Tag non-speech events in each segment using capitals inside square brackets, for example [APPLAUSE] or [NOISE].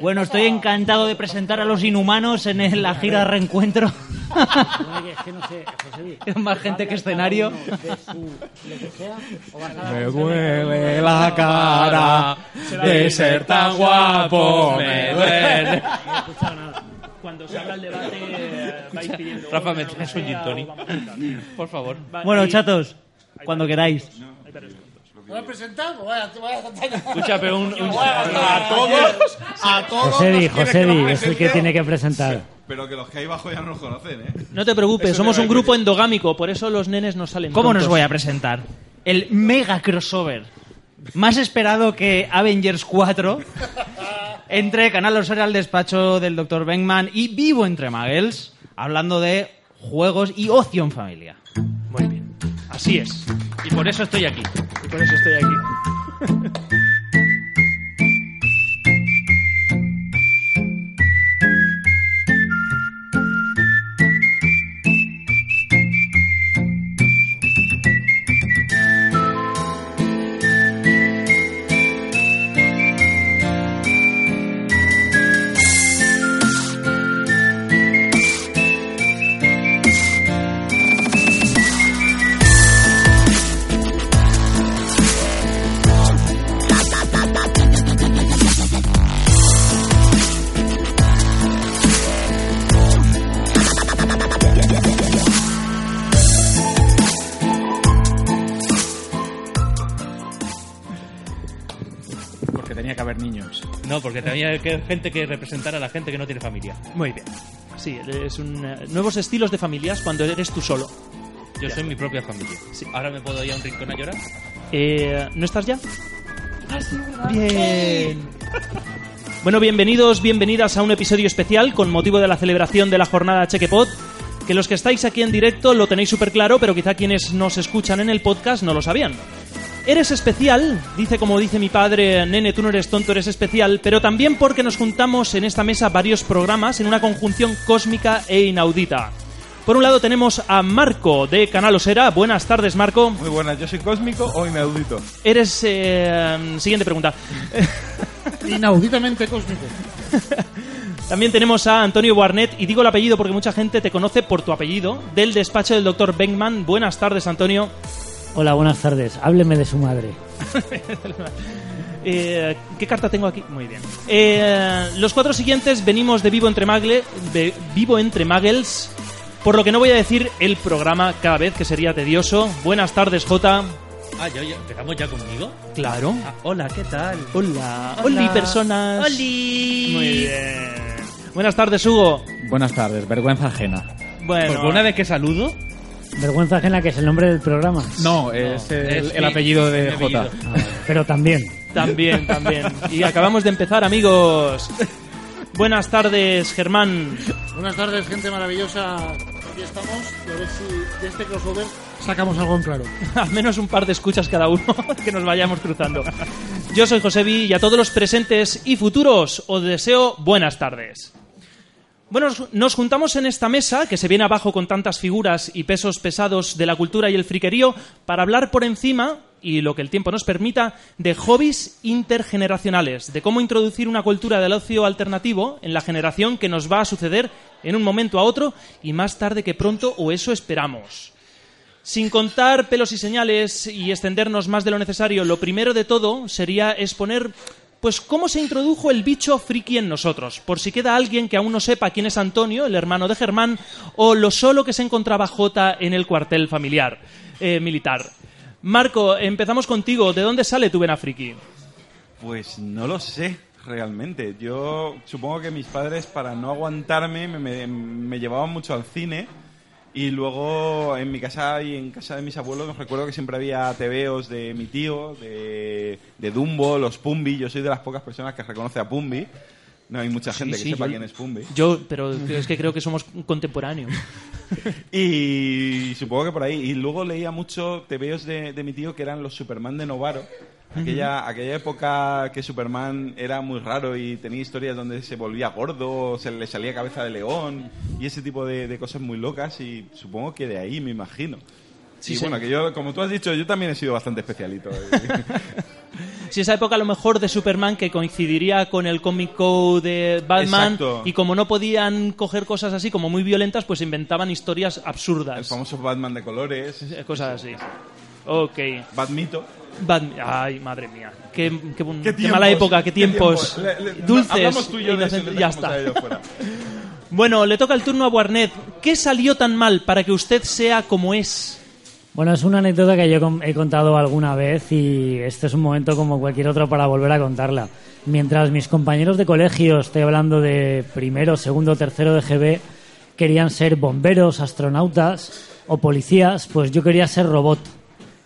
Bueno, estoy encantado de presentar a los inhumanos en el- la gira de reencuentro. [LAUGHS] Más gente que escenario. Me duele la cara de ser tan guapo, me duele. Cuando se habla el debate, eh, vais pidiendo. Rafa, ¿me traes un gin? Por favor. Bueno, chatos, cuando queráis. ¿Lo he presentado? Vaya, vaya, vaya. Escucha, pero un... un- A todos, a todos. Los quieres Josedi, que es el que tiene que presentar. Pero que los que hay abajo ya no nos conocen, ¿eh? No te preocupes, Eso somos te un a grupo endogámico, por eso los nenes nos salen. ¿Cómo nos tontos. voy a presentar? El mega crossover. Más esperado que Avengers 4. Entre Canal Osera al despacho del Dr. Benkman y Vivo entre Muggles. Hablando de juegos y ocio en familia. Muy bien. Así es. Y por eso estoy aquí. Por eso estoy aquí. [LAUGHS] No, porque tenía que gente que representara a la gente que no tiene familia. Muy bien. Sí, es un, eh, nuevos estilos de familias cuando eres tú solo. Yo soy mi propia familia. Ahora me puedo ir a un rincón a llorar. Eh, ¿No estás ya? Bien. Bueno, bienvenidos, bienvenidas a un episodio especial con motivo de la celebración de la jornada Chequepod. Que los que estáis aquí en directo lo tenéis súper claro, pero quizá quienes nos escuchan en el podcast no lo sabían. Eres especial, dice como dice mi padre, nene, tú no eres tonto, eres especial, pero también porque nos juntamos en esta mesa varios programas en una conjunción cósmica e inaudita. Por un lado tenemos a Marco de Canal Osera. Buenas tardes, Marco. Muy buenas, yo soy cósmico o inaudito. Eres... eh, siguiente pregunta. [LAUGHS] Inauditamente cósmico. [LAUGHS] También tenemos a Antonio Barnett, y digo el apellido porque mucha gente te conoce por tu apellido, del despacho del doctor Benkman. Buenas tardes, Antonio. Hola, buenas tardes. Hábleme de su madre. [LAUGHS] Eh, ¿Qué carta tengo aquí? Muy bien. Eh, los cuatro siguientes venimos de Vivo entre, Magle, de Vivo entre Muggles, por lo que no voy a decir el programa cada vez, que sería tedioso. Buenas tardes, Jota. Ah, ¿ya, ya, ¿empezamos ya conmigo? Claro. Ah, hola, ¿qué tal? Hola. Hola. Oli, personas. ¡Oli! Muy bien. Buenas tardes, Hugo. Buenas tardes, vergüenza ajena. Bueno, Porque una vez que saludo, Vergüenza ajena, que es el nombre del programa. No, es el, es el mi- apellido de mi J. Ah, pero también. También, también. Y acabamos de empezar, amigos. Buenas tardes, Germán. Buenas tardes, gente maravillosa. Aquí estamos y a ver si de este crossover sacamos algo en claro. [LAUGHS] Al menos un par de escuchas cada uno [LAUGHS] que nos vayamos cruzando. Yo soy Josebi y a todos los presentes y futuros os deseo buenas tardes. Bueno, nos- juntamos en esta mesa, que se viene abajo con tantas figuras y pesos pesados de la cultura y el friquerío, para hablar por encima, y lo que el tiempo nos permita, de hobbies intergeneracionales, de cómo introducir una cultura del ocio alternativo en la generación que nos va a suceder en un momento a otro y más tarde que pronto, o eso esperamos. Sin contar pelos y señales y extendernos más de lo necesario, lo primero de todo sería exponer pues cómo se introdujo el bicho friki en nosotros, por si queda alguien que aún no sepa quién es Antonio, el hermano de Germán, o lo solo que se encontraba Jota en el cuartel familiar eh, militar. Marco, empezamos contigo. ¿De dónde sale tu vena friki? Pues no lo sé, realmente. Yo supongo que mis padres, para no aguantarme, me, me- me llevaban mucho al cine. Y luego en mi casa y en casa de mis abuelos recuerdo que siempre había tebeos de mi tío, de, de Dumbo, los Pumbi. Yo soy de las pocas personas que reconoce a Pumbi. No hay mucha gente Sí, que sí, sepa yo- quién es Pumbe. Yo, pero es que creo que somos contemporáneos. [LAUGHS] Y supongo que por ahí. Y luego leía mucho tebeos de, de mi tío que eran los Superman de Novaro. Aquella, aquella época que Superman era muy raro y tenía historias donde se volvía gordo, se le salía cabeza de león y ese tipo de, de cosas muy locas. Y supongo que de ahí me imagino. Sí, y sí. bueno, que yo, como tú has dicho, yo también he sido bastante especialito. [LAUGHS] Si esa época a lo mejor de Superman que coincidiría con el Comic Code de Batman Exacto. y como no podían coger cosas así como muy violentas, pues inventaban historias absurdas. El famoso Batman de colores, Eh, Cosas así. Ok. Batmito. Bat- Ay, madre mía. Qué, qué ¿Qué qué mala época, qué ¿Qué tiempos. tiempos? Le- le- Dulces. hablamos tú y yo de eso ya está. [LAUGHS] Bueno, le toca el turno a Warnet. ¿Qué salió tan mal para que usted sea como es? Bueno, es una anécdota que yo he contado alguna vez y este es un momento como cualquier otro para volver a contarla. Mientras mis compañeros de colegio, estoy hablando de primero, segundo, tercero de GB, querían ser bomberos, astronautas o policías, pues yo quería ser robot.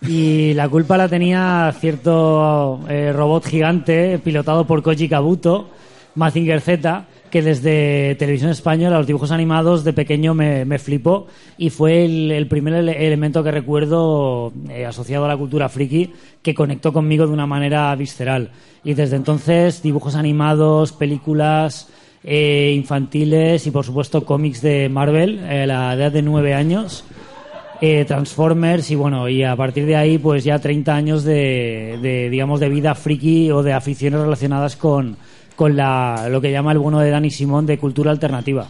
Y la culpa la tenía cierto eh, robot gigante pilotado por Koji Kabuto, Mazinger Z, que desde Televisión Española, los dibujos animados, de pequeño me, me flipó y fue el, el primer ele- elemento que recuerdo eh, asociado a la cultura friki que conectó conmigo de una manera visceral. Y desde entonces, dibujos animados, películas eh, infantiles y, por supuesto, cómics de Marvel, eh, la edad de nueve años eh, Transformers y bueno, y a partir de ahí pues ya 30 años de, de, digamos de vida friki o de aficiones relacionadas con, con la, lo que llama el bueno de Dani Simón de cultura alternativa.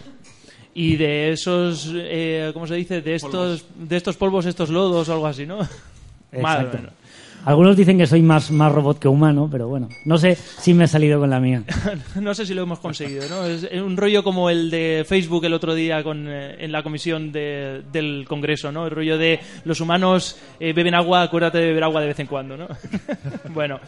Y de esos, eh, ¿cómo se dice? De estos, de estos polvos, estos lodos o algo así, ¿no? Exacto. Algunos dicen que soy más, más robot que humano, pero bueno, no sé si me he salido con la mía. [LAUGHS] no sé si lo hemos conseguido, ¿no? Es un rollo como el de Facebook el otro día con, eh, en la comisión de- del Congreso, ¿no? El rollo de los humanos eh, beben agua, acuérdate de beber agua de vez en cuando, ¿no? [LAUGHS] bueno.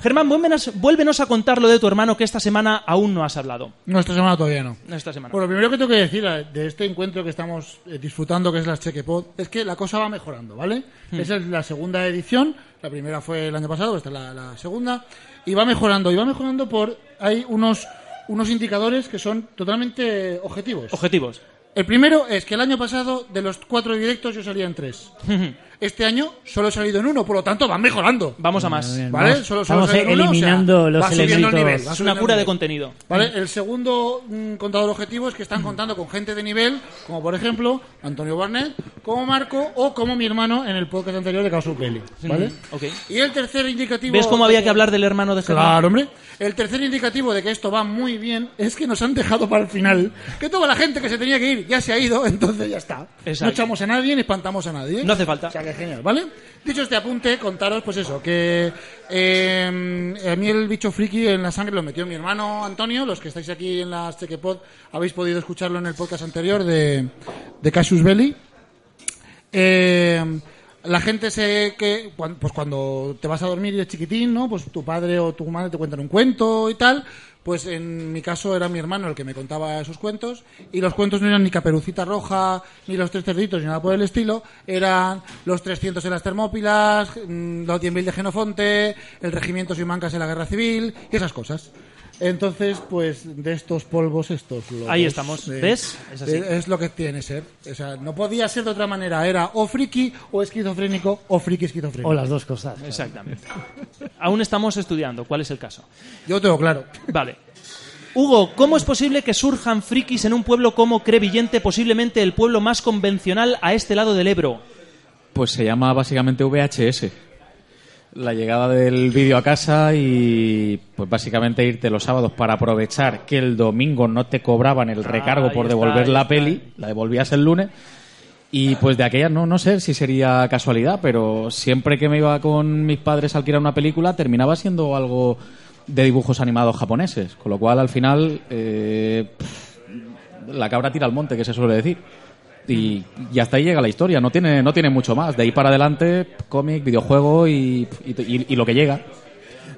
Germán, vuélvenos, vuélvenos a contar lo de tu hermano que esta semana aún no has hablado. No, esta semana todavía no. No, esta semana. Bueno, lo primero que tengo que decir eh, de este encuentro que estamos eh, disfrutando, que es las Chequepod, es que la cosa va mejorando, ¿vale? Esa es la segunda edición, la primera fue el año pasado, esta es la, la segunda, y va mejorando, y va mejorando por... Hay unos, unos indicadores que son totalmente objetivos. Objetivos. El primero es que el año pasado, de los cuatro directos, yo salía en tres. [LAUGHS] Este año solo he salido en uno, por lo tanto van mejorando. Vamos a más. Bien, ¿Vale? vamos- Solo- solo estamos sale uno, o sea, eliminando los va subiendo el elementos. nivel, va Es una cura de contenido. ¿Vale? El segundo mm, contador objetivo es que están contando con gente de nivel, como por ejemplo Antonio Barnett, como Marco o como mi hermano en el podcast anterior de Caso Peli. ¿Vale? Ok. Y el tercer indicativo. ¿Ves cómo había que hablar del hermano de Germán? Claro, hombre. El tercer indicativo de que esto va muy bien es que nos han dejado para el final. Que toda la gente que se tenía que ir ya se ha ido, [LAUGHS] entonces ya está. Exacto. No echamos a nadie ni espantamos a nadie. No hace falta. O sea genial, ¿vale? Dicho este apunte, contaros pues eso, que eh, a mí el bicho friki en la sangre lo metió mi hermano Antonio, los que estáis aquí en la Chequepod habéis podido escucharlo en el podcast anterior de, de Cassius Belli. Eh, la gente se que pues cuando te vas a dormir y eres chiquitín, ¿no? Pues tu padre o tu madre te cuentan un cuento y tal. Pues en mi caso era mi hermano el que me contaba esos cuentos y los cuentos no eran ni Caperucita Roja, ni los tres cerditos, ni nada por el estilo. Eran los 300 en las Termópilas, mm, los 10.000 de Genofonte, el regimiento sin mancas en la Guerra Civil y esas cosas. Entonces, pues de estos polvos, estos lobos. Ahí estamos. eh, ¿Ves? Es así. es lo que tiene ser. O sea, no podía ser de otra manera. Era o friki o esquizofrénico o friki esquizofrénico. O las dos cosas. Exactamente. Aún estamos estudiando cuál es el caso. Yo tengo claro. Vale. Hugo, ¿cómo es posible que surjan frikis en un pueblo como Crevillente, posiblemente el pueblo más convencional a este lado del Ebro? Pues se llama básicamente VHS. La llegada del vídeo a casa y pues básicamente irte los sábados para aprovechar que el domingo no te cobraban el recargo por devolver la peli, la devolvías el lunes. Y pues de aquella no, no sé si sería casualidad, pero siempre que me iba con mis padres a alquilar una película terminaba siendo algo de dibujos animados japoneses. Con lo cual al final eh, la cabra tira al monte, que se suele decir. Y, y hasta ahí llega la historia, no tiene, no tiene mucho más. De ahí para adelante, cómic, videojuego y, y- y- y lo que llega.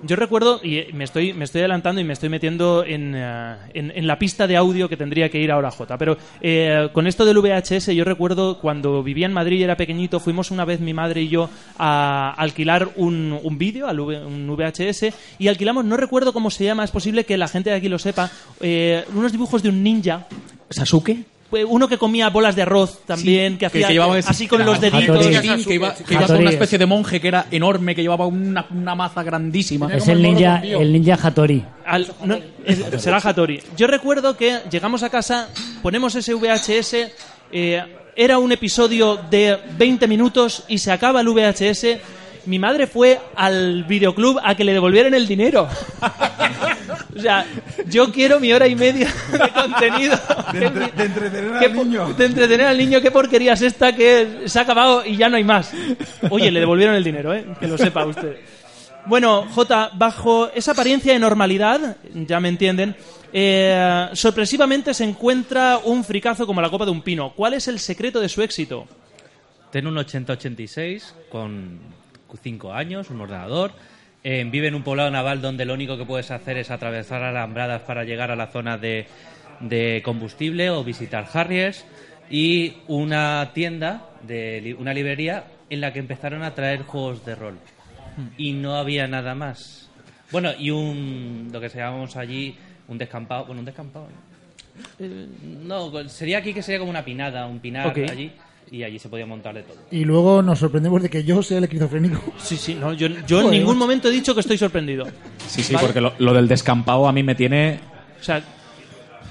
Yo recuerdo, y me estoy, me estoy adelantando y me estoy metiendo en, eh, en, en la pista de audio que tendría que ir ahora J, pero eh, con esto del VHS yo recuerdo cuando vivía en Madrid y era pequeñito, fuimos una vez mi madre y yo a alquilar un, un vídeo, al V- un VHS, y alquilamos, no recuerdo cómo se llama, es posible que la gente de aquí lo sepa, eh, unos dibujos de un ninja. ¿Sasuke? Uno que comía bolas de arroz también, que hacía llevaba ese- así con los deditos. Hattori. Que iba, que iba con una es- especie de monje que era enorme, que llevaba una, una maza grandísima. Es el ninja, el ninja Hattori. Al- no, es- será Hattori. Yo recuerdo que llegamos a casa, ponemos ese VHS, eh, era un episodio de 20 minutos y se acaba el VHS. Mi madre fue al videoclub a que le devolvieran el dinero. [LAUGHS] o sea, yo quiero mi hora y media de contenido. De, entre- de entretener ¿Qué al niño. De entretener al niño, qué porquería es esta que se ha acabado y ya no hay más. Oye, le devolvieron el dinero, ¿eh? Que lo sepa usted. Bueno, J, bajo esa apariencia de normalidad, ya me entienden, eh, sorpresivamente se encuentra un fricazo como la copa de un pino. ¿Cuál es el secreto de su éxito? Tiene un 8086 con 5 años, un ordenador. Eh, vive en un poblado naval donde lo único que puedes hacer es atravesar alambradas para llegar a la zona de, de combustible o visitar Harriers. Y una tienda, de, una librería, en la que empezaron a traer juegos de rol. Y no había nada más. Bueno, y un, lo que se llamamos allí, un descampado. Bueno, un descampado. ¿no? Eh, sería aquí que sería como una pinada, un pinar allí. Y allí se podía montar de todo. Y luego nos sorprendemos de que yo sea el esquizofrénico. Sí, sí, no, yo, yo en ningún momento he dicho que estoy sorprendido. Sí, sí, porque lo, lo del descampado a mí me tiene... O sea,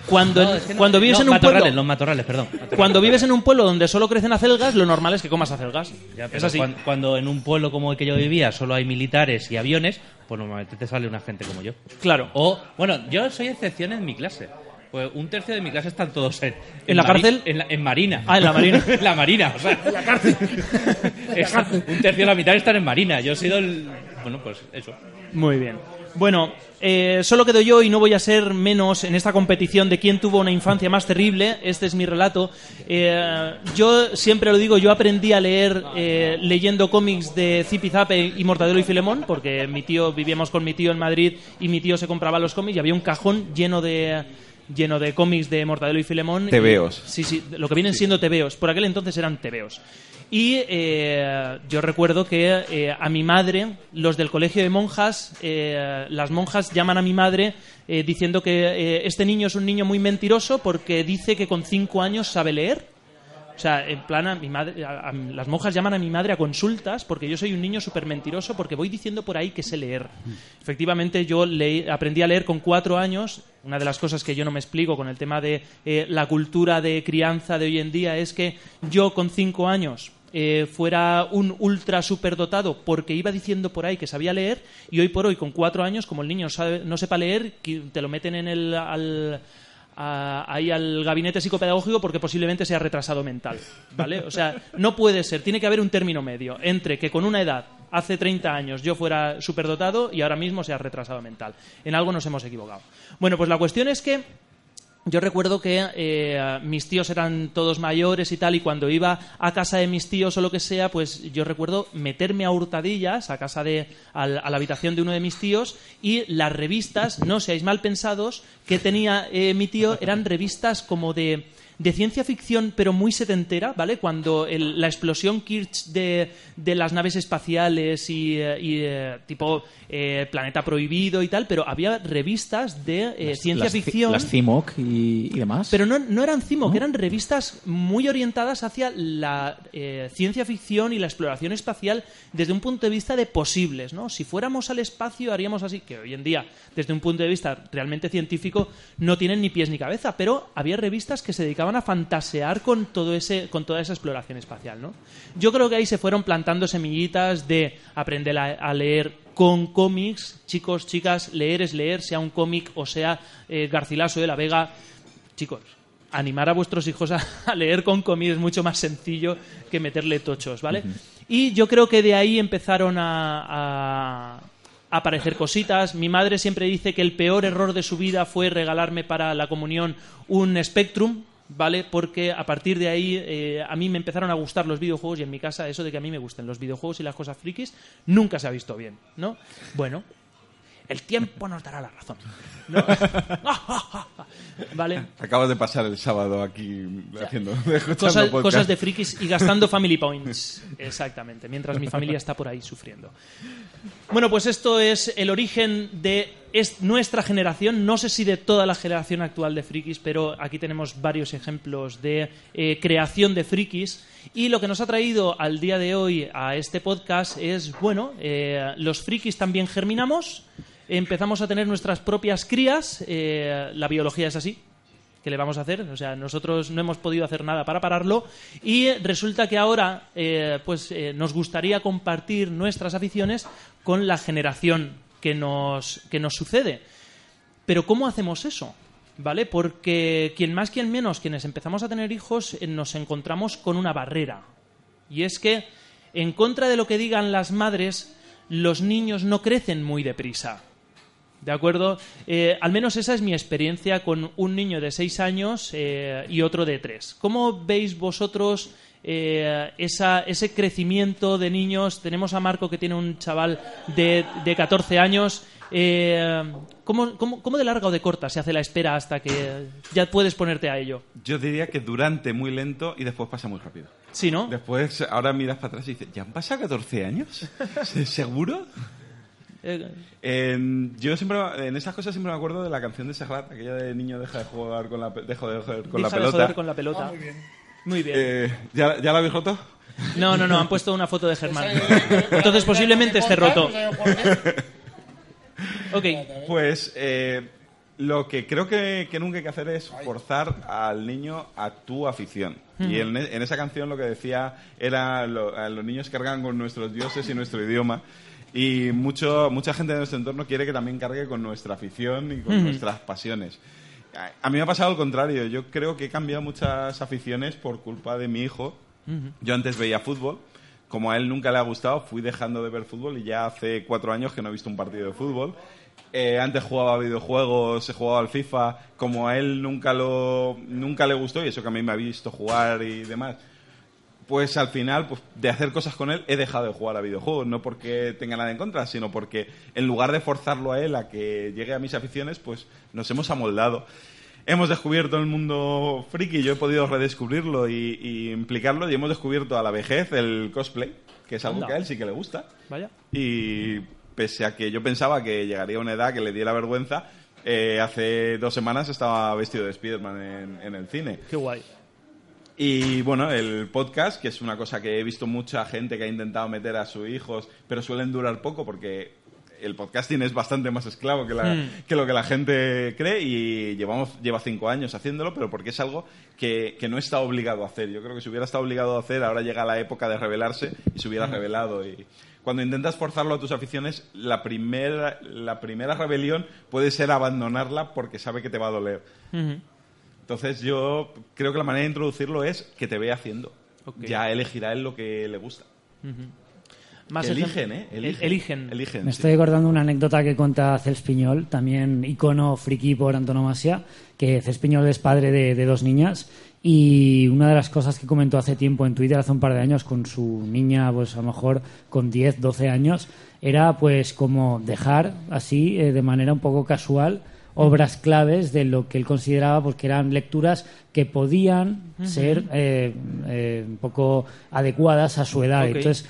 cuando, No, es que no- cuando vives no, en un matorrales, pueblo... los matorrales, perdón. Matorrales. Cuando vives en un pueblo donde solo crecen acelgas, lo normal es que comas acelgas. Ya, es así. cuan- Cuando, en un pueblo como el que yo vivía solo hay militares y aviones, pues normalmente te sale una gente como yo. Claro. O, bueno, yo soy excepción en mi clase. Pues un tercio de mi clase están todos en... ¿En la mari- cárcel? En la, en Marina. Ah, en la Marina. [LAUGHS] en la Marina, o sea... En la cárcel. [LAUGHS] un tercio de la mitad están en Marina. Yo he sido el... Bueno, pues eso. Muy bien. Bueno, eh, solo quedo yo y no voy a ser menos en esta competición de quién tuvo una infancia más terrible. Este es mi relato. Eh, yo siempre lo digo, yo aprendí a leer eh, leyendo cómics de Zipizape y Mortadelo y Filemón, porque mi tío vivíamos con mi tío en Madrid y mi tío se compraba los cómics y había un cajón lleno de lleno de cómics de Mortadelo y Filemón. Tebeos. Sí, sí, lo que vienen siendo tebeos. Por aquel entonces eran tebeos. Y eh, yo recuerdo que eh, a mi madre, los del colegio de monjas, eh, las monjas llaman a mi madre diciendo que este niño es un niño muy mentiroso porque dice que con cinco años sabe leer. O sea, en plan, a mi madre, las monjas llaman a mi madre a consultas porque yo soy un niño súper mentiroso porque voy diciendo por ahí que sé leer. Efectivamente, yo leí- aprendí a leer con cuatro años. Una de las cosas que yo no me explico con el tema de eh, la cultura de crianza de hoy en día es que yo con cinco años eh, fuera un ultra superdotado porque iba diciendo por ahí que sabía leer y hoy por hoy con cuatro años como el niño sabe- no sepa leer te lo meten en el al, ahí al gabinete psicopedagógico porque posiblemente sea retrasado mental, ¿vale? O sea, no puede ser, tiene que haber un término medio entre que con una edad, hace 30 años, yo fuera superdotado y ahora mismo sea retrasado mental. En algo nos hemos equivocado. Bueno, pues la cuestión es que yo recuerdo que eh, mis tíos eran todos mayores y tal, y cuando iba a casa de mis tíos o lo que sea, pues yo recuerdo meterme a hurtadillas a casa de, a la habitación de uno de mis tíos y las revistas, no seáis mal pensados, que tenía eh, mi tío eran revistas como de de ciencia ficción, pero muy setentera, ¿vale? Cuando el- la explosión Kirch de, de las naves espaciales y, eh, y, eh, tipo eh, Planeta Prohibido y tal, pero había revistas de eh, ciencia las, ficción. Las CIMOC y, y demás. Pero no, no eran CIMO, que eran revistas muy orientadas hacia la eh, ciencia ficción y la exploración espacial desde un punto de vista de posibles, ¿no? Si fuéramos al espacio haríamos así, que hoy en día, desde un punto de vista realmente científico, no tienen ni pies ni cabeza, pero había revistas que se dedicaban a fantasear con todo ese, con toda esa exploración espacial, ¿no? Yo creo que ahí se fueron plantando semillitas de aprender a, a leer con cómics, chicos, chicas, leer es leer, sea un cómic o sea eh, Garcilaso de la Vega, chicos, animar a vuestros hijos a, a leer con cómics es mucho más sencillo que meterle tochos, ¿vale? Y yo creo que de ahí empezaron a- a aparecer cositas. Mi madre siempre dice que el peor error de su vida fue regalarme para la comunión un Spectrum, ¿vale? Porque a partir de ahí eh, a mí me empezaron a gustar los videojuegos y en mi casa eso de que a mí me gusten los videojuegos y las cosas frikis nunca se ha visto bien, ¿no? Bueno, El tiempo nos dará la razón. [LAUGHS] ¿No? [LAUGHS] vale. Acabas de pasar el sábado aquí haciendo [LAUGHS] Cosas, de frikis y gastando family points. Exactamente, mientras mi familia está por ahí sufriendo. Bueno, pues esto es el origen de es nuestra generación. No sé si de toda la generación actual de frikis, pero aquí tenemos varios ejemplos de eh, creación de frikis. Y lo que nos ha traído al día de hoy a este podcast es, bueno, eh, los frikis también germinamos. Empezamos a tener nuestras propias crías. eh, la biología es así. ¿Qué le vamos a hacer? O sea, nosotros no hemos podido hacer nada para pararlo y resulta que ahora eh, pues eh, nos gustaría compartir nuestras aficiones con la generación que nos, que nos sucede. Pero ¿cómo hacemos eso? ¿Vale? Porque quien más, quien menos, quienes empezamos a tener hijos, nos encontramos con una barrera. Y es que, en contra de lo que digan las madres, los niños no crecen muy deprisa. ¿De acuerdo? Eh, al menos esa es mi experiencia con un niño de 6 años eh, y otro de 3. ¿Cómo veis vosotros eh, esa- ese crecimiento de niños? Tenemos a Marco que tiene un chaval de, de 14 años. ¿cómo, cómo, cómo de larga o de corta se hace la espera hasta que ya puedes ponerte a ello? Yo diría que durante muy lento y después pasa muy rápido. Sí, ¿no? Después, ahora miras para atrás y dices, ¿ya han pasado 14 años? [LAUGHS] ¿Seguro? Eh, En- yo siempre, en esas cosas siempre me acuerdo de la canción de Serrat, aquella de niño deja de jugar con la, deja de joder con la deja de pelota. joder con la pelota. muy bien. Eh, ¿ya, ¿Ya la habéis roto? No, no, no, han puesto una foto de Germán. [LAUGHS] Entonces posiblemente esté roto. [LAUGHS] Ok. Pues eh, lo que creo que, que nunca hay que hacer es forzar al niño a tu afición. Y en, e- en esa canción lo que decía era lo- a los niños cargan con nuestros dioses y nuestro idioma. Y mucho, mucha gente de nuestro entorno quiere que también cargue con nuestra afición y con nuestras pasiones. A- mí me ha pasado al contrario. Yo creo que he cambiado muchas aficiones por culpa de mi hijo. Yo antes veía fútbol. Como a él nunca le ha gustado, fui dejando de ver fútbol y ya hace cuatro años que no he visto un partido de fútbol. Eh, antes jugaba videojuegos, he jugado al FIFA. Como a él nunca, lo, nunca le gustó, y eso que a mí me ha visto jugar y demás, pues al final, pues, de hacer cosas con él, he dejado de jugar a videojuegos. No porque tenga nada en contra, sino porque en lugar de forzarlo a él a que llegue a mis aficiones, pues nos hemos amoldado. Hemos descubierto el mundo friki, yo he podido redescubrirlo y, y implicarlo, y hemos descubierto a la vejez el cosplay, que es algo Anda. que a él sí que le gusta. Vaya. Y pese a que yo pensaba que llegaría a una edad que le diera vergüenza, eh, hace dos semanas estaba vestido de Spider-Man en- en el cine. Qué guay. Y bueno, el podcast, que es una cosa que he visto mucha gente que ha intentado meter a sus hijos, pero suelen durar poco porque el podcasting es bastante más esclavo que, la- Mm. que lo que la gente cree y llevamos lleva cinco años haciéndolo, pero porque es algo que, que no está obligado a hacer. Yo creo que si hubiera estado obligado a hacer, ahora llega la época de revelarse y se hubiera revelado. Y cuando intentas forzarlo a tus aficiones, la primera, la primera rebelión puede ser abandonarla porque sabe que te va a doler. Ujú. Entonces yo creo que la manera de introducirlo es que te vea haciendo. Ya elegirá él lo que le gusta. Más eligen, ¿eh? El- Eligen. eligen. Eligen, Me sí. estoy acordando una anécdota que cuenta Cels Piñol, también icono friki por antonomasia, que Cels Piñol es padre de, de dos niñas y una de las cosas que comentó hace tiempo en Twitter, hace un par de años, con su niña, pues a lo mejor con 10, 12 años, era pues como dejar así, eh, de manera un poco casual, obras claves de lo que él consideraba pues que eran lecturas que podían ser eh, eh, un poco adecuadas a su edad. Entonces,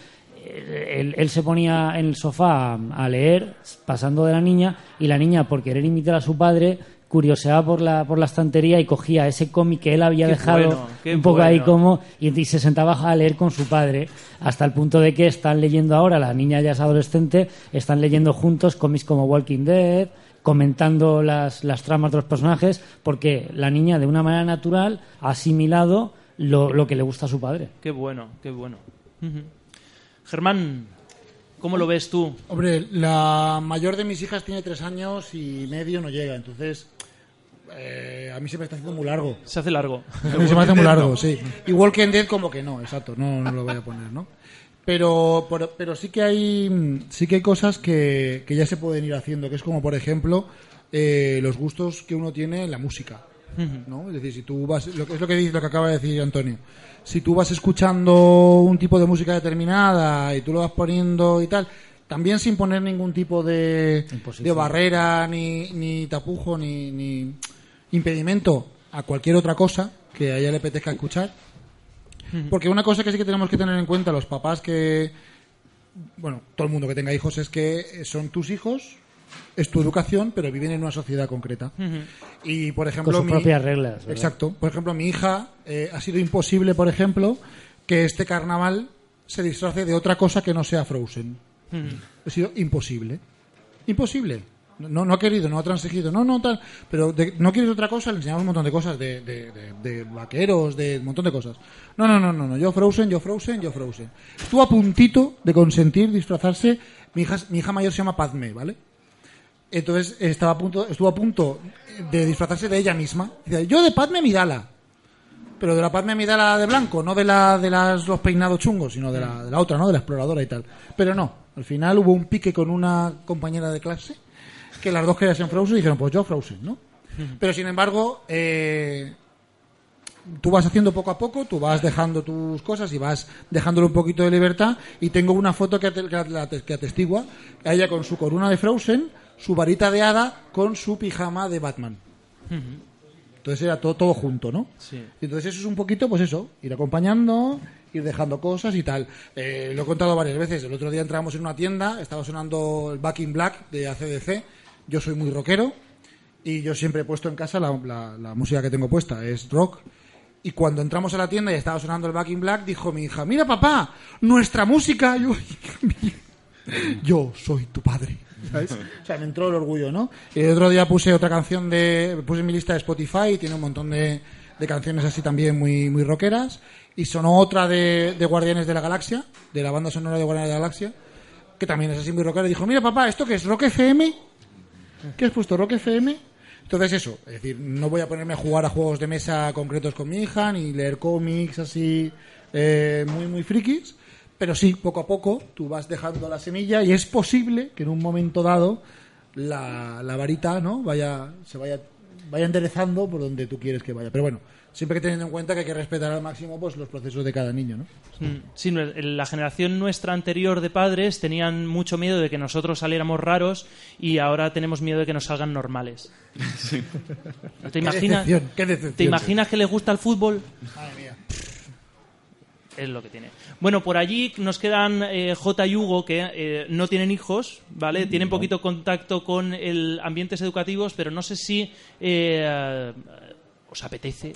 él, él se ponía en el sofá a, leer, pasando de la niña, y la niña, por querer imitar a su padre, curioseaba por la, por la estantería y cogía ese cómic que él había Qué dejado bueno, un poco ahí como, y, y se sentaba a leer con su padre, hasta el punto de que están leyendo ahora, la niña ya es adolescente, están leyendo juntos cómics como Walking Dead, comentando las, las tramas de los personajes, porque la niña de una manera natural ha asimilado lo, lo que le gusta a su padre. Qué bueno, qué bueno. Germán, ¿cómo lo ves tú? Hombre, la mayor de mis hijas tiene tres años y medio, no llega. Entonces, eh, a mí se me está haciendo muy largo. Se hace largo. A [LAUGHS] mí se me hace muy largo, sí. Igual que en Dead, como que no, exacto, no, no lo voy a poner, ¿no? Pero, pero, pero sí que hay sí que hay cosas que, que ya se pueden ir haciendo, que es como, por ejemplo, eh, los gustos que uno tiene en la música. ¿no? Es decir, si tú vas, lo que es lo que dice, lo que acaba de decir Antonio. Si tú vas escuchando un tipo de música determinada y tú lo vas poniendo y tal, también sin poner ningún tipo de, de barrera, ni, ni tapujo, ni, ni impedimento a cualquier otra cosa que a ella le apetezca escuchar. Porque una cosa que sí que tenemos que tener en cuenta los papás que, bueno, todo el mundo que tenga hijos es que son tus hijos, es tu educación, pero viven en una sociedad concreta. Y, por ejemplo, Con sus mi- propias reglas. ¿verdad? Exacto. Por ejemplo, mi hija eh, ha sido imposible, por ejemplo, que este carnaval se disfrace de otra cosa que no sea Frozen. Ha sido imposible. Imposible. No, no ha querido, no ha transigido, no, no, tal. Pero de- no quieres otra cosa, le enseñamos un montón de cosas, de, vaqueros, de un montón de cosas. No, no, no, no, no, yo Frozen, yo Frozen, yo Frozen. Estuvo a puntito de consentir disfrazarse. Mi hija, mi hija mayor se llama Padme, ¿vale? Entonces estaba a punto, estuvo a punto de disfrazarse de ella misma. Yo de Padme Amidala. Pero de la Padme Amidala de blanco, no de la de las, los peinados chungos, sino de la, de la otra, ¿no? De la exploradora y tal. Pero no, al final hubo un pique con una compañera de clase que las dos querían ser Frozen y dijeron, pues yo Frozen, ¿no? Pero sin embargo, eh, tú vas haciendo poco a poco, tú vas dejando tus cosas y vas dejándole un poquito de libertad. Y tengo una foto que, ate- que ate- que atestigua a ella con su corona de Frozen, su varita de hada con su pijama de Batman. Entonces era todo, todo junto, ¿no? Sí. Entonces eso es un poquito, pues eso, ir acompañando, ir dejando cosas y tal. Eh, lo he contado varias veces. El otro día entramos en una tienda, estaba sonando el Back in Black de ACDC. Yo soy muy rockero y yo siempre he puesto en casa la, música que tengo puesta, es rock. Y cuando entramos a la tienda y estaba sonando el Back in Black, dijo mi hija, mira papá, nuestra música. [LAUGHS] Yo, soy tu padre. ¿sabes? O sea, me entró el orgullo, ¿no? Y el otro día puse otra canción de. puse mi lista de Spotify, tiene un montón de, canciones así también muy, muy rockeras. Y sonó otra de, Guardianes de la Galaxia, de la banda sonora de Guardianes de la Galaxia, que también es así muy rockera. Y dijo, mira papá, ¿esto qué es? ¿Rock FM? ¿Qué has puesto? ¿Rock FM? Entonces eso, es decir, no voy a ponerme a jugar a juegos de mesa concretos con mi hija, ni leer cómics así eh, muy, muy frikis, pero sí, poco a poco tú vas dejando la semilla y es posible que en un momento dado la, la varita no vaya se vaya vaya enderezando por donde tú quieres que vaya. Pero bueno, siempre que teniendo en cuenta que hay que respetar al máximo pues los procesos de cada niño, ¿no? Mm, Sí, la generación nuestra anterior de padres tenían mucho miedo de que nosotros saliéramos raros y ahora tenemos miedo de que nos salgan normales. [LAUGHS] ¿Te imaginas, decepción, qué decepción. ¿Te imaginas que les gusta el fútbol? Madre mía. Es lo que tiene. Bueno, por allí nos quedan eh, J y Hugo, que eh, no tienen hijos, ¿vale? Tienen poquito contacto con el ambientes educativos, pero no sé si eh, os apetece.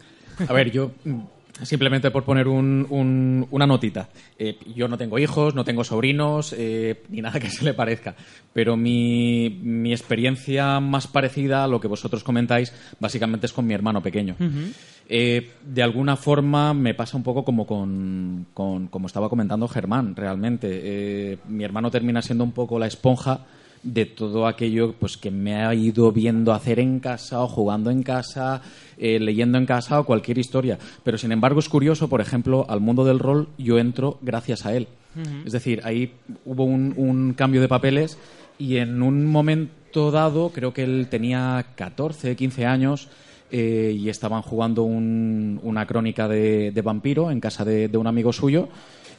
A ver, yo mm, simplemente por poner un- un- una notita. Eh, yo no tengo hijos, no tengo sobrinos, eh, ni nada que se le parezca. Pero mi, mi experiencia más parecida a lo que vosotros comentáis, básicamente es con mi hermano pequeño. Eh, de alguna forma me pasa un poco como con, con- como estaba comentando Germán, realmente. Eh, mi hermano termina siendo un poco la esponja de todo aquello pues que me ha ido viendo hacer en casa o jugando en casa, eh, leyendo en casa o cualquier historia. Pero sin embargo es curioso, por ejemplo, al mundo del rol yo entro gracias a él. Es decir, ahí hubo un, un cambio de papeles y en un momento dado, creo que él tenía 14, 15 años, eh, y estaban jugando un- una crónica de, de vampiro en casa de, de un amigo suyo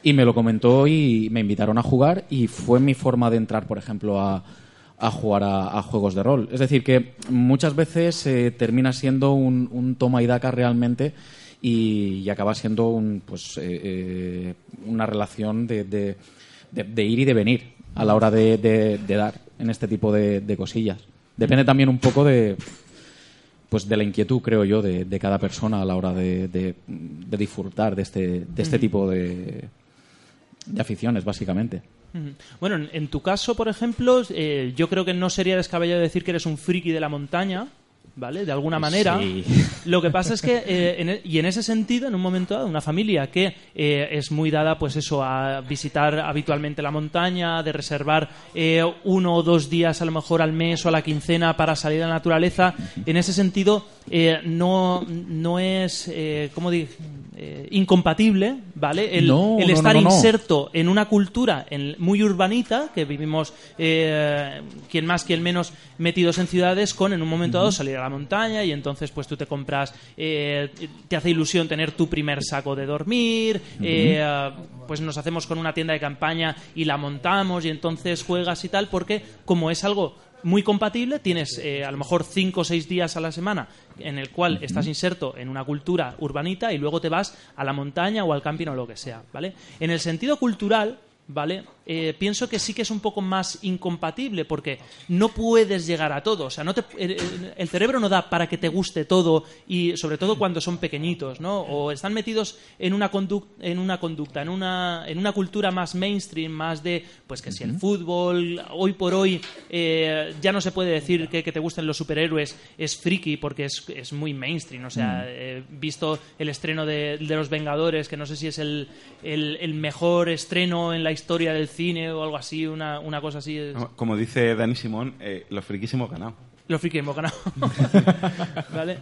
y me lo comentó y me invitaron a jugar y fue mi forma de entrar, por ejemplo, a, a jugar a, a juegos de rol. Es decir, que muchas veces eh, termina siendo un, un toma y daca realmente y, y acaba siendo un, pues, eh, eh, una relación de, de- de- de ir y de venir a la hora de, dar en este tipo de, cosillas. Depende también un poco de pues de la inquietud, creo yo, de, cada persona a la hora de disfrutar de este, de este tipo de, de aficiones, básicamente. Bueno, en, tu caso, por ejemplo, eh, yo creo que no sería descabellado decir que eres un friki de la montaña, ¿vale? De alguna manera. Sí. [LAUGHS] Lo que pasa es que, eh, en e- y en ese sentido, en un momento dado, una familia que eh, es muy dada, pues eso, a visitar habitualmente la montaña, de reservar eh, uno o dos días a lo mejor al mes o a la quincena para salir a la naturaleza, en ese sentido, eh, no, no es, eh, ¿cómo di- eh, incompatible, ¿vale? El, No, el no, estar no, inserto en una cultura en- muy urbanita, que vivimos eh, quien más, quien menos metidos en ciudades, con en un momento dado salir a la montaña y entonces pues tú te compras, eh, te hace ilusión tener tu primer saco de dormir, eh, pues nos hacemos con una tienda de campaña y la montamos y entonces juegas y tal, porque como es algo muy compatible, tienes eh, a lo mejor cinco o seis días a la semana en el cual estás inserto en una cultura urbanita y luego te vas a la montaña o al camping o lo que sea, ¿vale? En el sentido cultural, ¿vale? Eh, pienso que sí que es un poco más incompatible porque no puedes llegar a todo, o sea, no te, el, el- cerebro no da para que te guste todo y sobre todo cuando son pequeñitos, ¿no? O están metidos en una conduc- en una conducta, en una en una cultura más mainstream, más de pues que si el fútbol hoy por hoy eh, ya no se puede decir que, que te gusten los superhéroes es friki porque es, es muy mainstream, o sea, he visto el estreno de, de los Vengadores que no sé si es el, el, el mejor estreno en la historia del cine o algo así, una, una cosa así. es- Como dice Dani Simón, eh, los frikis hemos ganado. los friki hemos ganado. [LAUGHS] ¿Vale?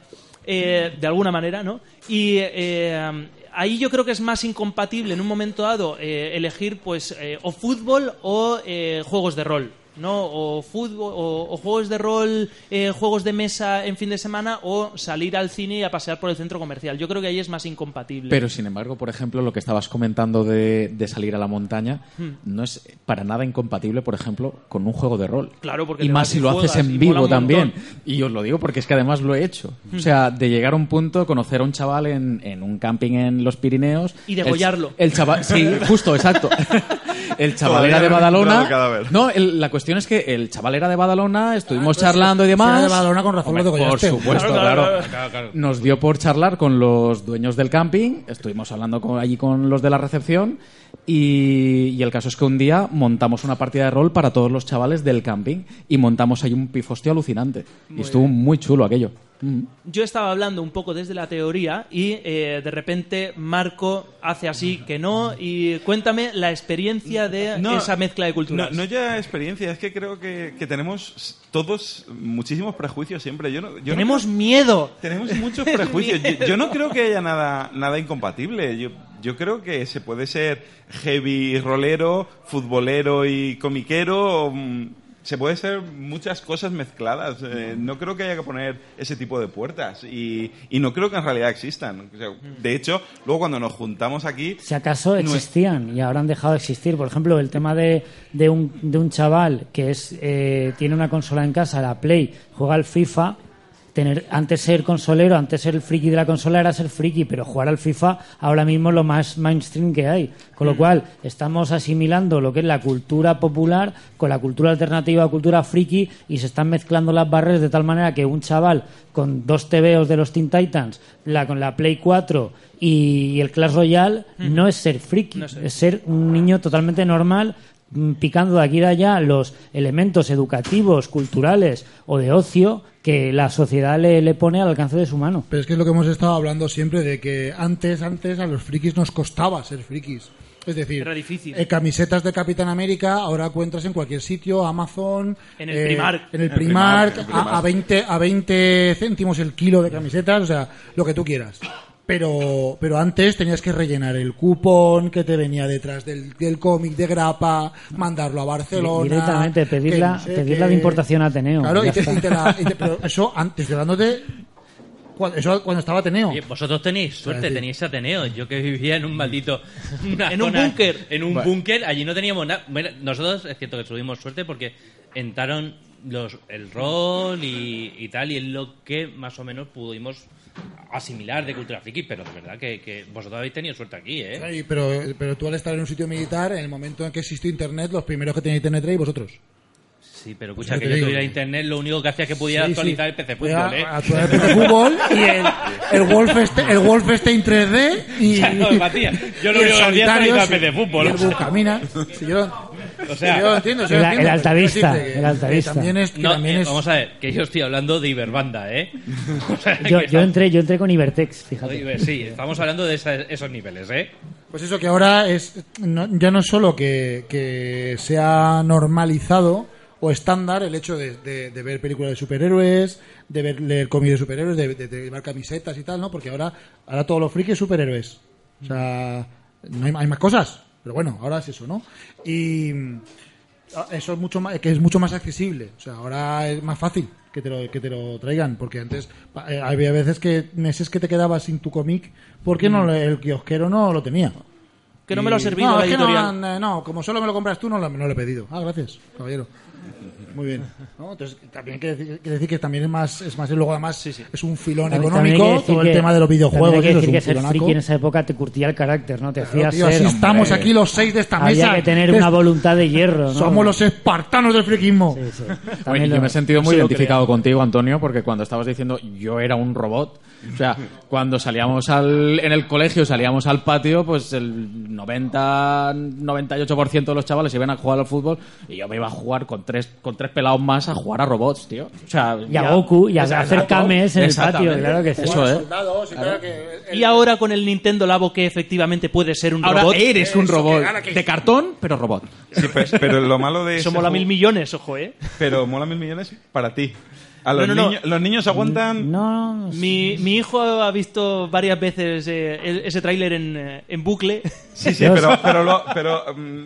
Eh, de alguna manera, ¿no? Y eh, ahí yo creo que es más incompatible en un momento dado eh, elegir, pues, o fútbol o juegos de rol. ¿No? O fútbol, o, o juegos de rol, eh, juegos de mesa en fin de semana, o salir al cine y a pasear por el centro comercial. Yo creo que ahí es más incompatible. Pero sin embargo, por ejemplo, lo que estabas comentando de, de salir a la montaña Hmm. no es para nada incompatible, por ejemplo, con un juego de rol. Claro, porque y más si lo haces juegas en vivo también. Hmm. Y os lo digo porque es que además lo he hecho. O sea, de llegar a un punto, conocer a un chaval en, en un camping en los Pirineos. Y degollarlo. El, el chaval, sí, justo, exacto. [LAUGHS] El chaval era de Badalona. el cadáver. No, el- la cuestión es que el chaval era de Badalona, estuvimos Ah, charlando y demás. era de Badalona, con razón Hombre, lo Por supuesto, Claro, claro. claro, Nos dio por charlar con los dueños del camping, estuvimos hablando con- allí con los de la recepción y, y el caso es que un día montamos una partida de rol para todos los chavales del camping y montamos ahí un pifostio alucinante. y estuvo muy chulo aquello. Mm. yo estaba hablando un poco desde la teoría y eh, de repente Marco hace así que no y cuéntame la experiencia de No, esa mezcla de culturas. No, no ya experiencia, es que creo que, que tenemos todos muchísimos prejuicios siempre. Yo no, yo no Tenemos creo- miedo. tenemos [LAUGHS] muchos prejuicios. Yo, yo no creo que haya nada, nada incompatible. Yo, yo creo que se puede ser heavy rolero, futbolero y comiquero. mm, Se puede ser muchas cosas mezcladas. Eh, no creo que haya que poner ese tipo de puertas. Y, y no creo que en realidad existan. O sea, de hecho, luego cuando nos juntamos aquí, Si acaso No es- existían y ahora han dejado de existir. Por ejemplo, el tema de, de, un, de un chaval que es eh, tiene una consola en casa, la Play, juega al FIFA. Tener, antes ser consolero, antes ser el friki de la consola era ser friki, pero jugar al FIFA ahora mismo es lo más mainstream que hay. Con lo cual, estamos asimilando lo que es la cultura popular con la cultura alternativa cultura friki y se están mezclando las barreras de tal manera que un chaval con dos TVOs de los Teen Titans, la, con la Play 4 y, el Clash Royale, no es ser friki, No sé. es ser un niño totalmente normal mm, picando de aquí y de allá los elementos educativos, culturales o de ocio que la sociedad le, le pone al alcance de su mano. Pero es que es lo que hemos estado hablando siempre de que antes, antes a los frikis nos costaba ser frikis. Es decir, Era difícil. eh, camisetas de Capitán América ahora encuentras en cualquier sitio, Amazon, En el eh, Primark. en el En el Primark, Primark, en el a, Primark. a 20 a 20 céntimos el kilo de camisetas, o sea, lo que tú quieras. Pero, pero antes tenías que rellenar el cupón que te venía detrás del, del cómic de grapa, mandarlo a Barcelona. Directamente, que pedirla- no sé pedirla qué. de importación a Ateneo, Claro, y te- y te la- y te- pero eso antes, de cuando, eso cuando estaba Ateneo. Oye, vosotros tenéis suerte, tenéis Ateneo. Yo que vivía en un maldito. [LAUGHS] En un búnker. En un búnker, allí no teníamos nada. Bueno, nosotros es cierto que tuvimos suerte porque entraron los, el rol y, y tal, y es lo que más o menos pudimos asimilar de cultura friki, pero de verdad que, vosotros habéis tenido suerte aquí, ¿eh? Pero, pero tú al estar en un sitio militar, en el momento en que existió internet, los primeros que tenían internet erais vosotros. Sí, pero escucha, Yo que yo tuviera internet, lo único que hacía es que pudiera Sí, actualizar sí. el PC Era Fútbol, ¿eh? actualizar el PC Fútbol y el, el, Wolfenstein, el Wolfenstein 3D y, [LAUGHS] Ya, no, Matías, yo lo único que hacía solitario, actualizar el PC Fútbol, y el. Buscamina. [LAUGHS] Yo, O sea, yo entiendo, el- lo entiendo, el altavista, que- el altavista. que también es, que No, también eh, es- vamos a ver, que yo estoy hablando de Iberbanda, ¿eh? [LAUGHS] O sea, Yo, entré, yo entré con Ibertex, fíjate. Iber- Sí, estamos hablando de esa- esos niveles, ¿eh? Pues eso que ahora es no- ya no solo que, que sea normalizado o estándar el hecho de, de- de ver películas de superhéroes, de ver, leer cómics de superhéroes, de, llevar camisetas y tal, ¿no? Porque ahora, ahora todos los frikis superhéroes. O sea, no hay, hay más cosas. Pero bueno, ahora es eso, ¿no? Y mm, ah, eso es mucho más, que es mucho más accesible. O sea, ahora es más fácil que te lo, que te lo traigan. Porque antes eh, había veces que meses que te quedabas sin tu cómic porque no, le- el kiosquero no lo tenía. Que no me lo ha servido no, la es que no, editorial. no, no, como solo me lo compras tú, no lo, no lo he pedido. Ah, gracias, caballero. Muy bien. [LAUGHS] ¿no? Entonces, también quiere decir, quiere decir que también es más, es más, y luego además es un filón También- también que económico, decir todo el que- tema de los videojuegos. también que decir es que un ser filonaco. friki en esa época te curtía el carácter, ¿no? Te Claro, hacías tío, ser... así estamos aquí los seis de esta Había mesa. que tener Es- una voluntad de hierro, ¿no? Somos los espartanos del friquismo. Sí, sí. Oye, [LAUGHS] También yo lo- me he sentido muy lo identificado contigo, Antonio, porque cuando estabas diciendo yo era un robot, o sea, [LAUGHS] cuando salíamos al, en el colegio, salíamos al patio, pues el 90, 98% de los chavales iban a jugar al fútbol y yo me iba a jugar con tres, con tres pelados más a jugar a robots, tío. O sea, Y a Goku, y a hacer cames en el patio, claro que sí. Eso es. Soldados y tal, que el- Y ahora con el Nintendo Labo que efectivamente puede ser un Ahora robot. eres un Eso, robot que ahora que- de cartón, pero robot. Sí, pe- pero, lo malo de Eso mola juego- mil millones, ojo, ¿eh? Pero mola mil millones para ti. A los, No, no, no. niños, los niños aguantan. No, no, Mi, mi hijo ha visto varias veces eh, el- ese tráiler en, eh, en bucle. Sí, sí, pero, pero, lo, pero mm,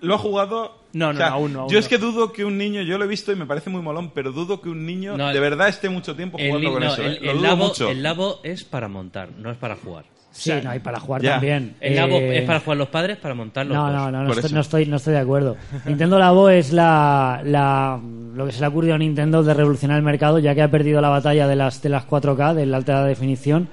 lo ha jugado. No, no, o sea, no, aún no, aún yo no. es que dudo que un niño, yo lo he visto y me parece muy molón, pero dudo que un niño No, de el- verdad esté mucho tiempo El, jugando con no, eso. el- ¿eh? Lo el dudo labo, mucho. el labo es para montar, no es para jugar. Sí, no, y para jugar Ya. también. El labo Eh, es para jugar los padres, para montar los No, no, no, no estoy, no, estoy, no estoy de acuerdo. Nintendo Labo es la, la, lo que se le ha ocurrido a Nintendo de revolucionar el mercado, ya que ha perdido la batalla de las, de las 4K, de la alta definición,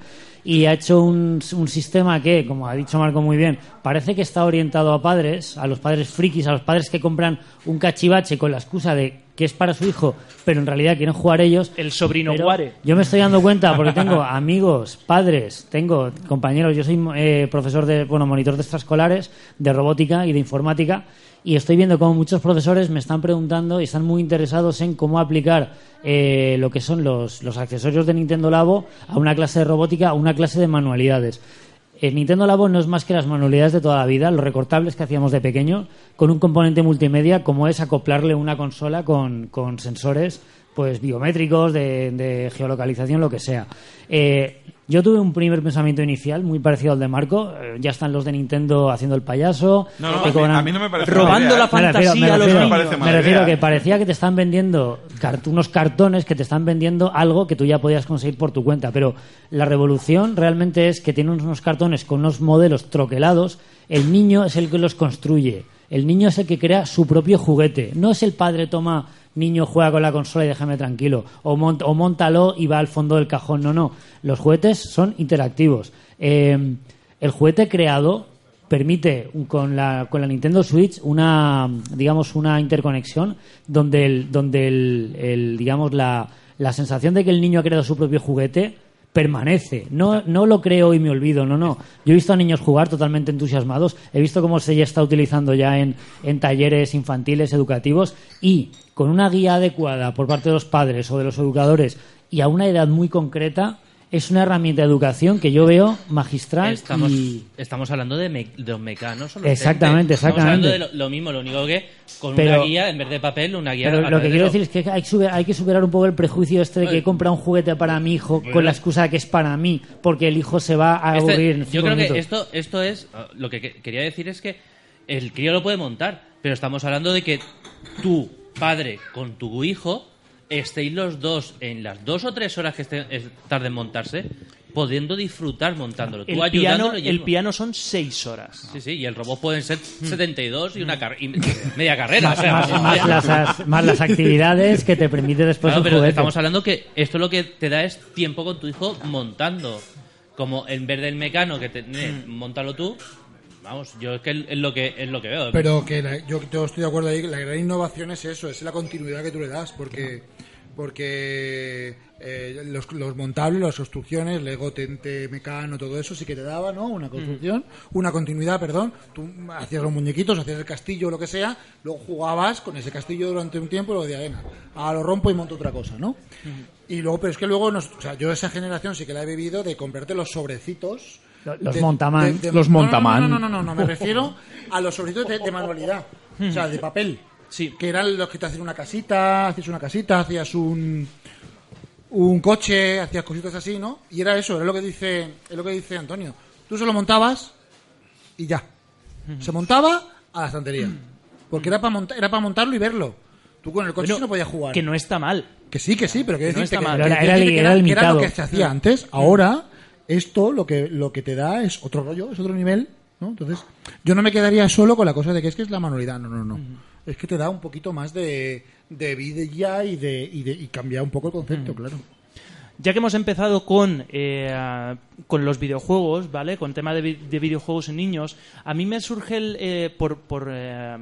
y ha hecho un, un sistema que, como ha dicho Marco muy bien, parece que está orientado a padres, a los padres frikis, a los padres que compran un cachivache con la excusa de que es para su hijo, pero en realidad quieren jugar ellos. El sobrino Pero Guare. Yo me estoy dando cuenta porque tengo [LAUGHS] amigos, padres, tengo compañeros. Yo soy eh, profesor de, bueno, monitor de extraescolares, de robótica y de informática. Y estoy viendo como muchos profesores me están preguntando y están muy interesados en cómo aplicar eh, lo que son los, los accesorios de Nintendo Labo a una clase de robótica, a una clase de manualidades. El Nintendo Labo no es más que las manualidades de toda la vida, los recortables que hacíamos de pequeño, con un componente multimedia como es acoplarle una consola con, con sensores pues biométricos, de, de geolocalización, lo que sea. Eh, yo tuve un primer pensamiento inicial muy parecido al de Marco. Eh, ya están los de Nintendo haciendo el payaso. No, no, a mí, a no me parece Robando la fantasía me a los refiero, me niños. me refiero idea. que parecía que te están vendiendo cart- unos cartones que te están vendiendo algo que tú ya podías conseguir por tu cuenta. Pero la revolución realmente es que tiene unos cartones con unos modelos troquelados. El niño es el que los construye. El niño es el que crea su propio juguete. No es el padre toma niño juega con la consola y déjame tranquilo. O, mont- o montalo y va al fondo del cajón. No, no. Los juguetes son interactivos. Eh, el juguete creado permite con la, con la Nintendo Switch una digamos una interconexión donde el, donde el, digamos la, la sensación de que el niño ha creado su propio juguete permanece. No, no lo creo y me olvido, no, no. Yo he visto a niños jugar totalmente entusiasmados, he visto cómo se ya está utilizando ya en, en talleres infantiles, educativos, y con una guía adecuada por parte de los padres o de los educadores y a una edad muy concreta, es una herramienta de educación que yo veo magistral Estamos, y... estamos hablando de, me- de mecanos. Exactamente, entes. Estamos hablando exactamente. de lo, lo mismo, lo único que con Pero- una guía, en vez de papel, una guía. Pero lo que quiero decir es que hay que, superar, hay que superar un poco el prejuicio este de que compra un juguete para mi hijo con la excusa de que es para mí, porque el hijo se va a Este- aburrir en yo creo minutos. que esto, esto es. uh, Lo que que- quería decir es que el crío lo puede montar, pero estamos hablando de que tu padre con tu hijo estéis los dos en las dos o tres horas que estén, es- tarde en montarse, pudiendo disfrutar montándolo. Tú El piano, ayudándolo y el piano son seis horas. Sí, sí, y el robot pueden ser 72 y una car- y media carrera. más, o sea, más- las, as- más las actividades que te permite después Claro, el pero juguete. estamos hablando que esto lo que te da es tiempo con tu hijo montando. Como en vez del mecano que te, eh, montalo tú. Vamos, yo es que es lo que es lo que veo. Pero que la- yo, yo estoy de acuerdo ahí, que la gran innovación es eso, es la continuidad que tú le das, porque porque eh, los, los montables, las construcciones, Lego, Tente, Mecano, todo eso sí que te daba, ¿no? Una construcción, una continuidad, perdón. Tú hacías los muñequitos, hacías el castillo, lo que sea, luego jugabas con ese castillo durante un tiempo y luego decías, venga, ahora lo rompo y monto otra cosa, ¿no? Y luego, pero es que luego, nos, o sea, yo esa generación sí que la he vivido de comprarte los sobrecitos. Lo- los de- Montaman. de- de- Los no, no, Montaman. No, no, no, no, no, me refiero a los sobrecitos de, de manualidad, o sea, de papel. Sí. Que eran los que te hacían una casita, hacías una casita, hacías un un coche, hacías cositas así, ¿no? Y era eso, era lo que dice, es lo que dice Antonio. Tú se lo montabas y ya. Se montaba a la estantería. Porque era para montar, era para montarlo y verlo. Tú con el coche Bueno, no podías jugar. Que no está mal. Que sí, que sí, pero que Que no está que, mal. que- Era- que era era limitado. lo que se hacía antes. Ahora, esto lo que, lo que te da es otro rollo, es otro nivel, ¿no? Entonces, yo no me quedaría solo con la cosa de que es que es la manualidad. No, no, no. Es que te da un poquito más de, de vida y de, y de y cambiar un poco el concepto, claro. Ya que hemos empezado con, eh, con los videojuegos, ¿vale? Con tema de, de videojuegos en niños, a mí me surge el, eh, por, por eh,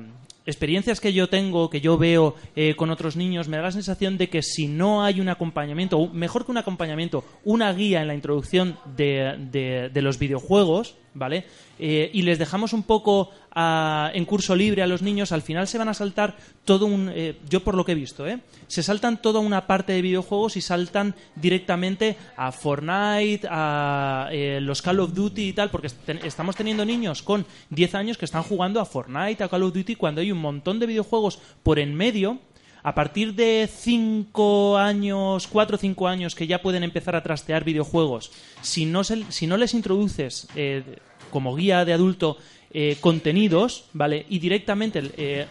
experiencias que yo tengo, que yo veo eh, con otros niños, me da la sensación de que si no hay un acompañamiento, o mejor que un acompañamiento, una guía en la introducción de, de- de los videojuegos, ¿vale? Eh, y les dejamos un poco a- en curso libre a los niños, al final se van a saltar todo un... eh, yo por lo que he visto, ¿eh? Se saltan toda una parte de videojuegos y saltan directamente a Fortnite, a eh, los Call of Duty y tal, porque est- estamos teniendo niños con 10 años que están jugando a Fortnite, a Call of Duty, cuando hay un montón de videojuegos por en medio. A partir de 5 años, 4 o 5 años que ya pueden empezar a trastear videojuegos, si no, se- si no les introduces eh, como guía de adulto eh, contenidos, ¿vale? Y directamente, eh,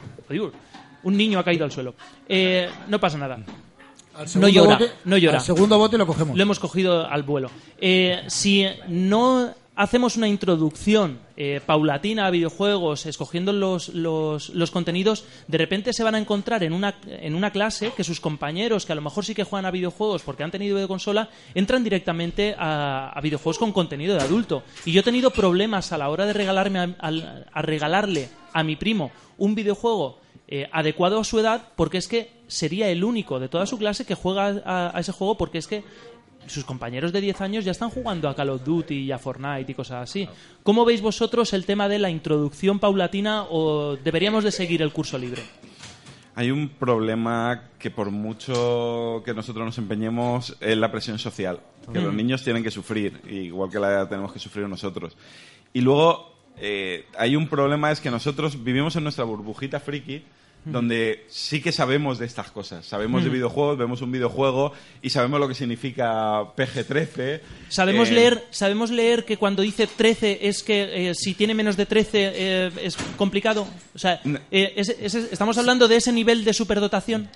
un niño ha caído al suelo. Eh, no pasa nada. No llora, bote- no llora. Al segundo bote lo cogemos. Lo hemos cogido al vuelo. Si no hacemos una introducción eh, paulatina a videojuegos, escogiendo los, los, los contenidos, de repente se van a encontrar en una, en una clase que sus compañeros, que a lo mejor sí que juegan a videojuegos porque han tenido de consola, entran directamente a, a videojuegos con contenido de adulto. Y yo he tenido problemas a la hora de regalarme a, a regalarle a mi primo un videojuego eh, adecuado a su edad, porque es que sería el único de toda su clase que juega a ese juego, porque es que sus compañeros de 10 años ya están jugando a Call of Duty y a Fortnite y cosas así. ¿Cómo veis vosotros el tema de la introducción paulatina o deberíamos de seguir el curso libre? Hay un problema que por mucho que nosotros nos empeñemos es la presión social, que los niños tienen que sufrir, igual que la tenemos que sufrir nosotros. Y luego eh, hay un problema es que nosotros vivimos en nuestra burbujita friki donde sí que sabemos de estas cosas. Sabemos de videojuegos, vemos un videojuego y sabemos lo que significa PG-13. Sabemos Eh, leer, sabemos leer que cuando dice 13 es que eh, si tiene menos de 13 eh, es complicado. O sea, eh, estamos hablando de ese nivel de superdotación.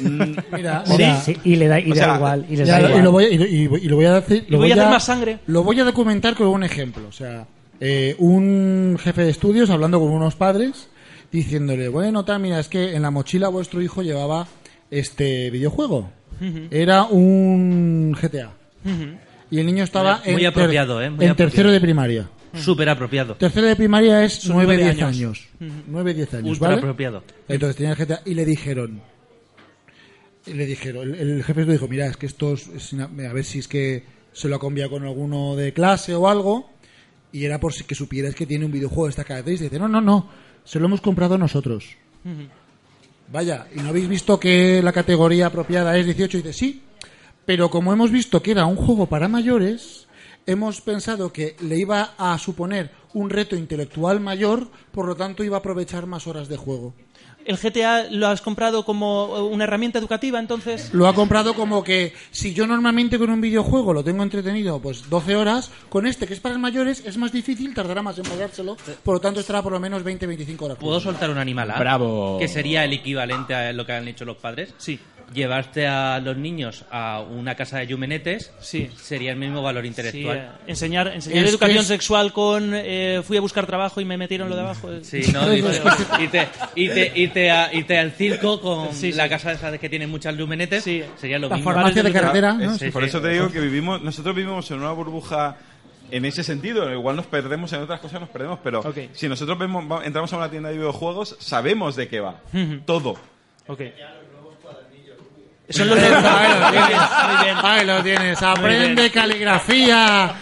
Mira, Sí, mira, sí, y le da, y O le da sea, igual. Y les Ya, da lo- y, igual. lo voy, a- y, lo- y lo- y lo voy a decir. Voy a hacer más sangre. Lo voy a documentar con un ejemplo. O sea, eh, un jefe de estudios hablando con unos padres diciéndole, bueno, tal, mira, es que en la mochila vuestro hijo llevaba este videojuego. Era un GTA. Y el niño estaba Muy- muy en, apropiado, ¿eh? Muy en apropiado. tercero de primaria. Súper apropiado. Tercero de primaria es Son 9-10 nueve años. 9-10 años, Ultra ¿vale? apropiado. Entonces tenía el GTA y le dijeron. y le dijeron, el, el jefe le dijo, mira, es que esto es, es una- a ver si es que se lo ha cambiado con alguno de clase o algo. Y era por si que supieras que tiene un videojuego de esta característica. Dice, no, no, no, se lo hemos comprado nosotros. Vaya, ¿y no habéis visto que la categoría apropiada es 18? Y dice, sí, pero como hemos visto que era un juego para mayores, hemos pensado que le iba a suponer un reto intelectual mayor, por lo tanto iba a aprovechar más horas de juego. ¿El GTA lo has comprado como una herramienta educativa entonces? Lo ha comprado como que si yo normalmente con un videojuego lo tengo entretenido pues 12 horas, con este que es para mayores es más difícil, tardará más en pagárselo, por lo tanto estará por lo menos 20-25 horas. ¿Puedo soltar un animal? Bravo. Que sería el equivalente a lo que han hecho los padres. Sí. Llevarte a los niños a una casa de yumenetes Sí. sería el mismo valor Sí, intelectual. eh, enseñar enseñar Es educación es- sexual con eh, fui a buscar trabajo y me metieron lo de abajo. [LAUGHS] Sí, ¿no? Irte, irte a- irte al circo con Sí, sí. la casa esa que tiene muchas lumenetes Sí. sería lo La mismo. farmacia de carretera, ¿no? Sí, Por sí. eso te digo que vivimos, nosotros vivimos en una burbuja en ese sentido. Igual nos perdemos en otras cosas, nos perdemos, pero si nosotros vemos, entramos a una tienda de videojuegos, sabemos de qué va. Todo. Ok. Son los Ahí lo bien, muy bien. ahí lo tienes, aprende bien. caligrafía,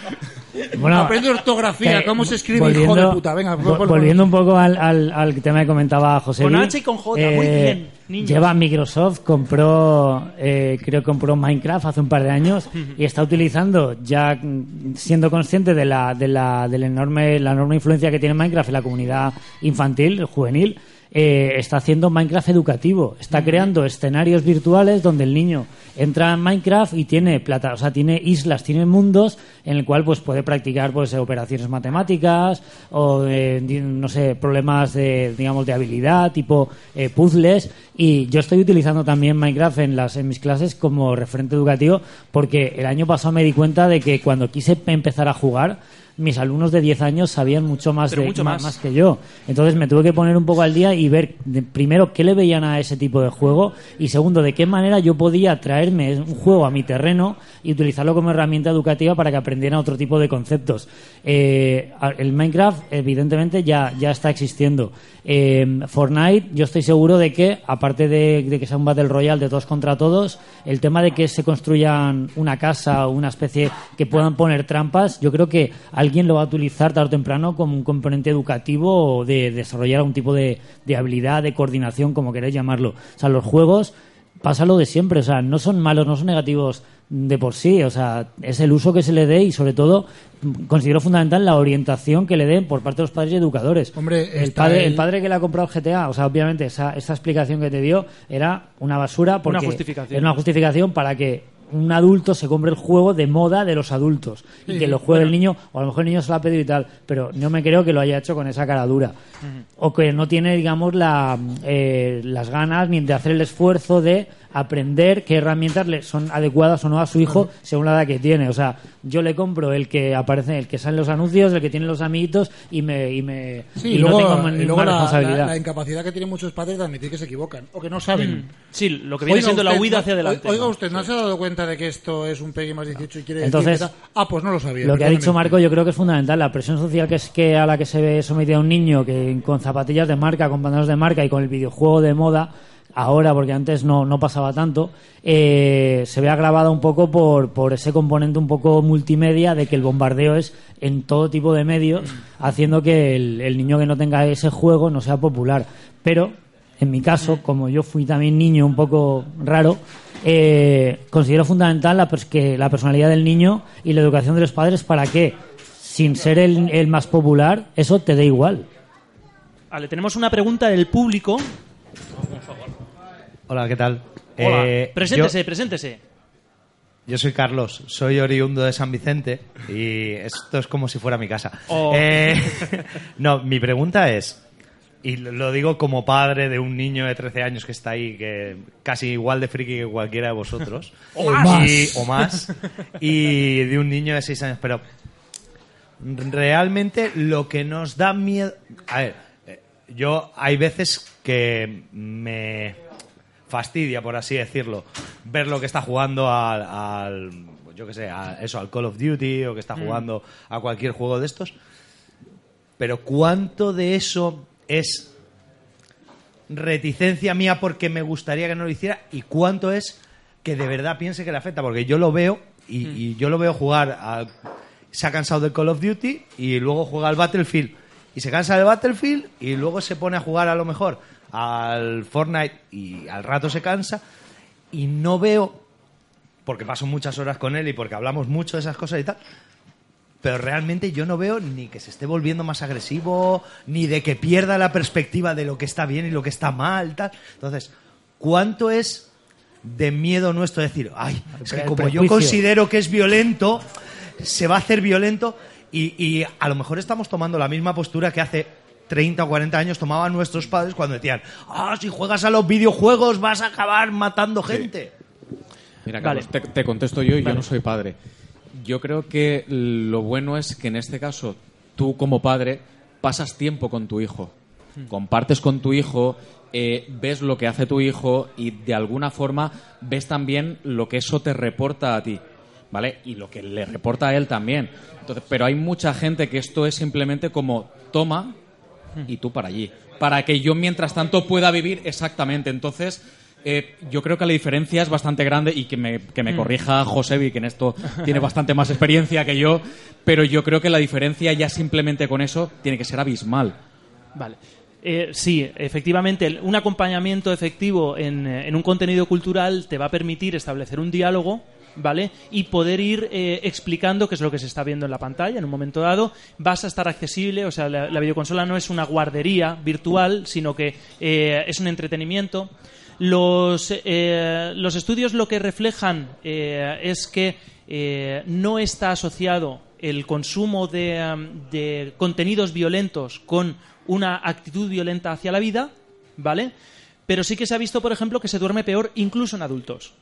Bueno, aprende ortografía, que- cómo se escribe hijo de puta, venga, vo- ponlo. volviendo un poco al, al, al tema que comentaba José Con H y con J, muy bien, niños. Lleva Microsoft, compró, eh, creo que compró Minecraft hace un par de años y está utilizando, ya siendo consciente de la, de la, de la enorme, la enorme influencia que tiene Minecraft en la comunidad infantil, juvenil, eh, está haciendo Minecraft educativo. Está creando escenarios virtuales donde el niño entra en Minecraft y tiene plata, o sea, tiene islas, tiene mundos en el cual pues puede practicar pues operaciones matemáticas o eh, no sé, problemas de digamos de habilidad, tipo eh, puzzles y yo estoy utilizando también Minecraft en las en mis clases como referente educativo porque el año pasado me di cuenta de que cuando quise empezar a jugar mis alumnos de 10 años sabían mucho más de mucho ma- más. que yo. Entonces me tuve que poner un poco al día y ver de- primero qué le veían a ese tipo de juego y segundo de qué manera yo podía traerme un juego a mi terreno y utilizarlo como herramienta educativa para que aprendieran otro tipo de conceptos. Eh, el Minecraft evidentemente ya, ya está existiendo. Eh, Fortnite yo estoy seguro de que aparte de, de que sea un Battle Royale de todos contra todos, el tema de que se construyan una casa o una especie que puedan poner trampas, yo creo que alguien lo va a utilizar tarde o temprano como un componente educativo o de desarrollar algún tipo de, de habilidad, de coordinación, como queréis llamarlo. O sea, los juegos pasa lo de siempre, o sea, no son malos, no son negativos de por sí, o sea, es el uso que se le dé y sobre todo considero fundamental la orientación que le den por parte de los padres y educadores. Hombre, el padre, el- el padre que le ha comprado el GTA, o sea, obviamente esa, esa explicación que te dio era una basura porque justificación. era una justificación para que un adulto se compre el juego de moda de los adultos y Sí, que lo juegue el niño, o a lo mejor el niño se lo ha pedido y tal, pero no me creo que lo haya hecho con esa cara dura. O que no tiene, digamos, la, eh, las ganas ni de hacer el esfuerzo de aprender qué herramientas le son adecuadas o no a su hijo según la edad que tiene. O sea, yo le compro el que aparece, el que sale en los anuncios, el que tiene los amiguitos y me, y me Sí, y luego, no tengo y luego la, responsabilidad. la- la incapacidad que tienen muchos padres de admitir que se equivocan o que no saben. Sí, lo que viene Oiga siendo la huida hacia adelante. Oiga usted, ¿no se ha dado cuenta de que esto es un PEGI más 18 y quiere Entonces, decir que? Ah, pues no lo sabía. Lo que ha dicho. Marco yo creo que es fundamental. La presión social que es que a la que se ve sometido a un niño que con zapatillas de marca, con pantalones de marca y con el videojuego de moda, ahora, porque antes no, no pasaba tanto, eh, se ve agravada un poco por, por ese componente un poco multimedia de que el bombardeo es en todo tipo de medios, haciendo que el, el niño que no tenga ese juego no sea popular. Pero, en mi caso, como yo fui también niño un poco raro, eh, considero fundamental la, pers- que la personalidad del niño y la educación de los padres para que, sin ser el, el más popular, eso te dé igual. Vale, tenemos una pregunta del público. Hola, ¿qué tal? Hola, Eh, preséntese, preséntese. Yo, yo soy Carlos, soy oriundo de San Vicente y esto es como si fuera mi casa. Oh. Eh, [LAUGHS] no, mi pregunta es, y lo- lo digo como padre de un niño de 13 años que está ahí, que casi igual de friki que cualquiera de vosotros. [LAUGHS] O más. Y- o más. Y de un niño de 6 años, pero realmente lo que nos da miedo... A ver, eh, yo hay veces que me fastidia, por así decirlo, ver lo que está jugando al, al- yo qué sé, a eso, al Call of Duty o que está jugando a cualquier juego de estos. Pero ¿cuánto de eso es reticencia mía porque me gustaría que no lo hiciera y cuánto es que de verdad piense que le afecta? Porque yo lo veo y, y yo lo veo jugar a- se ha cansado del Call of Duty y luego juega al Battlefield y se cansa del Battlefield y luego se pone a jugar a lo mejor al Fortnite y al rato se cansa y no veo porque paso muchas horas con él y porque hablamos mucho de esas cosas y tal pero realmente yo no veo ni que se esté volviendo más agresivo, ni de que pierda la perspectiva de lo que está bien y lo que está mal, tal. Entonces, ¿cuánto es de miedo nuestro decir, ay, es que como yo considero que es violento, se va a hacer violento y, y a lo mejor estamos tomando la misma postura que hace 30 o 40 años tomaban nuestros padres cuando decían, ah, si juegas a los videojuegos vas a acabar matando gente. Mira, Vale. Carlos, te, te contesto yo y yo no soy padre. Yo creo que lo bueno es que en este caso tú como padre pasas tiempo con tu hijo, compartes con tu hijo, eh, ves lo que hace tu hijo y de alguna forma ves también lo que eso te reporta a ti, ¿vale? Y lo que le reporta a él también. Entonces, pero hay mucha gente que esto es simplemente como toma y tú para allí. Para que yo, mientras tanto, pueda vivir exactamente. Entonces, eh, yo creo que la diferencia es bastante grande y que me, que me corrija Josebi, que en esto [LAUGHS] tiene bastante más experiencia que yo, pero yo creo que la diferencia ya simplemente con eso tiene que ser abismal. Vale. Eh, sí, efectivamente, un acompañamiento efectivo en, eh, en un contenido cultural te va a permitir establecer un diálogo ¿vale? Y poder ir eh, explicando qué es lo que se está viendo en la pantalla en un momento dado. Vas a estar accesible, o sea, la, la videoconsola no es una guardería virtual, sino que eh, es un entretenimiento. Los, eh, los estudios lo que reflejan eh, es que eh, no está asociado el consumo de, um, de contenidos violentos con una actitud violenta hacia la vida, ¿vale? Pero sí que se ha visto, por ejemplo, que se duerme peor incluso en adultos.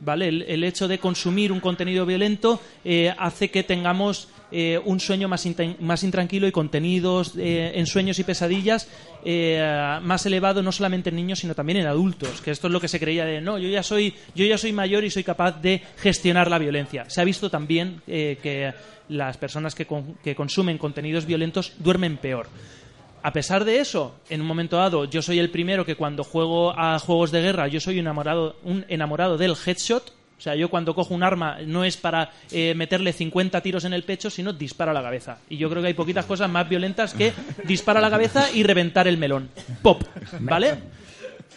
¿Vale? El, el hecho de consumir un contenido violento eh, hace que tengamos eh, un sueño más, más intranquilo y contenidos eh, en sueños y pesadillas eh, más elevado no solamente en niños sino también en adultos que esto es lo que se creía de no yo ya soy yo ya soy mayor y soy capaz de gestionar la violencia se ha visto también eh, que las personas que, con- que consumen contenidos violentos duermen peor a pesar de eso, en un momento dado, yo soy el primero que cuando juego a juegos de guerra, yo soy enamorado, un enamorado del headshot. O sea, yo cuando cojo un arma no es para eh, meterle 50 tiros en el pecho, sino disparo a la cabeza. Y yo creo que hay poquitas cosas más violentas que disparo a la cabeza y reventar el melón. Pop, ¿vale?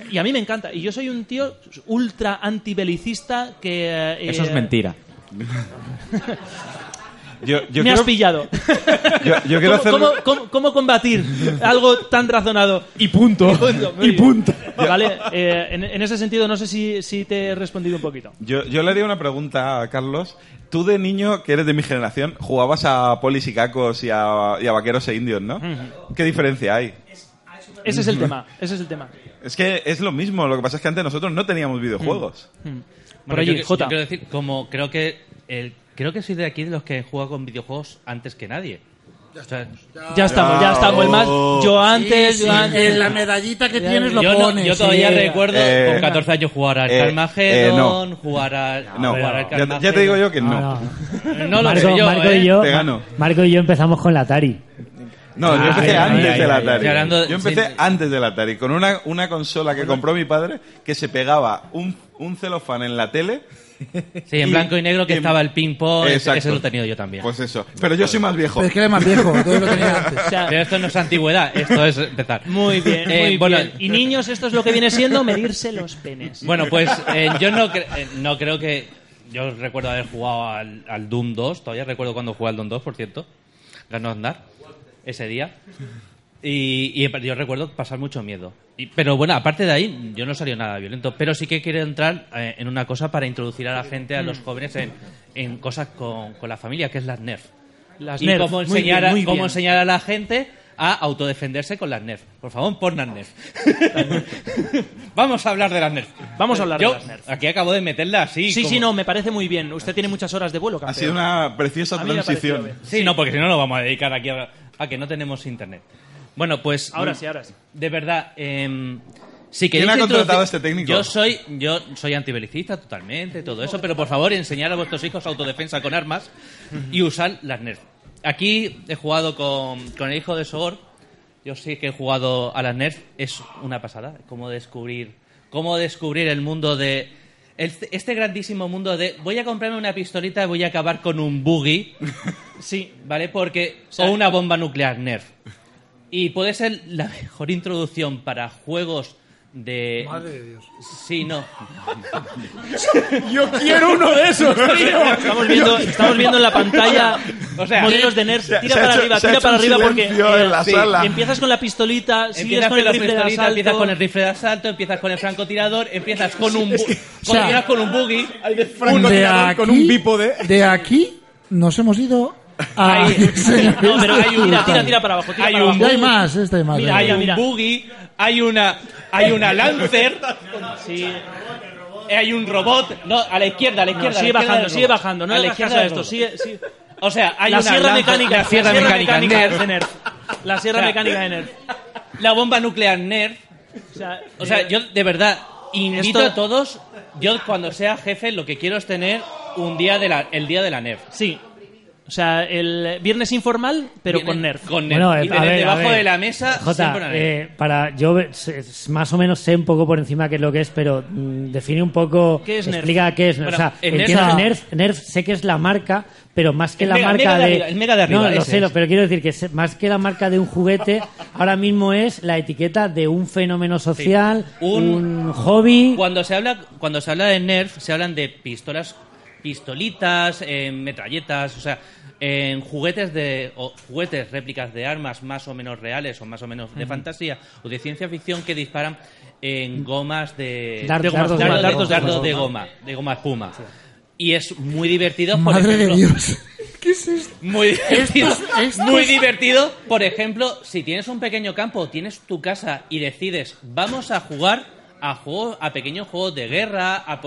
Y a mí me encanta. Y yo soy un tío ultra antibelicista que... eh, Eso es mentira. [LAUGHS] Yo, yo me quiero- has pillado. [LAUGHS] Yo, yo quiero ¿Cómo, hacer... cómo- cómo- cómo combatir algo tan razonado? Y punto. Y punto. Vale, eh, en, en ese sentido no sé si, si te he respondido un poquito. Yo, yo le haría una pregunta a Carlos. Tú de niño, que eres de mi generación, jugabas a polis y cacos y a, y a vaqueros e indios, ¿no? ¿Qué diferencia hay? Ese es el tema, ese es el tema. Es que es lo mismo, lo que pasa es que antes nosotros no teníamos videojuegos. Por Bueno, allí, yo, Jota. yo quiero decir, como creo que el, creo que soy de aquí de los que juega con videojuegos antes que nadie. Ya estamos, ya estamos. El más, yo antes, Sí, yo sí, antes. en la medallita que tienes lo yo, no- pones. yo todavía sí. recuerdo Eh, con 14 años jugar al eh, Carmageddon, eh, jugar al No, jugar al ya, te- ya te Carmageddon. digo yo que no. No, no. No lo Marco, sé yo, Marco ¿eh? y yo, Te gano. Marco y yo empezamos con la Atari. No, yo Ah, empecé antes del Atari. Yo empecé sí. antes del Atari, con una, una consola que compró mi padre que se pegaba un, un celofán en la tele. Sí, en Y- blanco y negro que y- estaba el ping-pong, ese, lo he tenido yo también. Pues eso. Pero yo soy más viejo. Pero es que eres más viejo, entonces lo tenía antes. [LAUGHS] O sea, Pero esto no es antigüedad, esto es empezar. muy bien, Eh, muy bueno, bien. Y niños, esto es lo que viene siendo medirse los penes. Bueno, pues eh, yo no, cre- eh, no creo que... Yo recuerdo haber jugado al, al Doom 2, todavía recuerdo cuando jugué al Doom 2, por cierto. Ganó Aznar ese día. Y, y yo recuerdo pasar mucho miedo. Y- pero bueno, aparte de ahí, yo no salió nada violento. Pero sí que quiero entrar eh, en una cosa para introducir a la gente, a los jóvenes, en, en cosas con, con la familia, que es las Nerf. Las y Nerf, cómo muy enseñar, bien, muy cómo bien. enseñar a la gente a autodefenderse con las Nerf. Por favor, pon las Nerf. [LAUGHS] Vamos a hablar de las Nerf. Vamos a hablar Yo de las Nerf. Aquí acabo de meterla así. Sí, como- sí, no, me parece muy bien. Usted tiene muchas horas de vuelo, Ha sido una preciosa transición. Sí, no, porque si no, lo vamos a dedicar aquí a, a que no tenemos internet. Bueno, pues. Ahora sí, ahora sí. De verdad, em, si ¿Quién queréis ha contratado a este técnico? Yo soy, yo soy antibelicista totalmente, todo eso, pero por favor, enseñar a vuestros hijos autodefensa con armas y usar las Nerf. Aquí he jugado con, con el hijo de Sogor. Yo sí que he jugado a las Nerf. Es una pasada. Cómo descubrir, cómo descubrir el mundo de. Este grandísimo mundo de voy a comprarme una pistolita y voy a acabar con un buggy. [LAUGHS] Sí, ¿vale? Porque. O, sea- una bomba nuclear Nerf. Y puede ser la mejor introducción para juegos de. Madre de Dios. Sí, no. Yo quiero uno de esos, Estamos viendo, estamos viendo en la pantalla O sea, modelos de ha- Tira para hecho- arriba, tira para un arriba porque en la sí, sala. empiezas con la pistolita, sigues Empiezas con el rifle de asalto. empiezas con el rifle de asalto, empiezas con el francotirador, empiezas con un, bu- o con, sea, empiezas con un buggy. De aquí, con un bípode. de aquí nos hemos ido a... [LAUGHS] No, pero tira, tira, tira para abajo, tira Hay para un abajo. Hay más, este hay más. Mira. Hay mira, un buggy, hay una, hay una Lancer, Sí. hay un robot. No, a la izquierda, a la No, izquierda. a la sigue izquierda bajando, sigue bajando. No a la izquierda esto. Sigue, sigue. O sea, hay la una sierra Lancer- mecánica, la sierra mecánica, Nerf, de Nerf. La sierra O sea, mecánica de Nerf. la bomba nuclear Nerf. O sea, O sea, yo de verdad invito Esto- a todos. Yo cuando sea jefe lo que quiero es tener un día de la, el día de la Nerf. Sí. O sea, el viernes informal, pero Viene con Nerf. Con Nerf. Bueno, eh, y a tener ver, a debajo ver. de la mesa Jota, siempre una Nerf. eh, para yo más o menos sé un poco por encima qué es lo que es, pero mm, define un poco, ¿Qué es Nerf? explica qué es. Bueno, o sea, Nerf- entiendo o sea- Nerf, Nerf sé que es la marca, pero más que El la mega- marca mega de de, arriba, el mega de arriba, no, lo ese sé, es. pero quiero decir que se- más que la marca de un juguete, [LAUGHS] ahora mismo es la etiqueta de un fenómeno social, Un- un, hobby. Cuando se habla cuando se habla de Nerf se hablan de pistolas pistolitas, en metralletas, o sea, en juguetes de o juguetes réplicas de armas más o menos reales o más o menos de fantasía o de ciencia ficción que disparan en gomas de Dar- de dardos de dardos, goma. dardos- dardos de goma, de goma espuma. Y es muy divertido, por Madre de ejemplo, Dios. [LAUGHS] ¿Qué es esto? muy divertido, esto muy divertido. Por ejemplo, si tienes un pequeño campo, tienes tu casa y decides, vamos a jugar a juegos, a pequeños juegos de guerra, a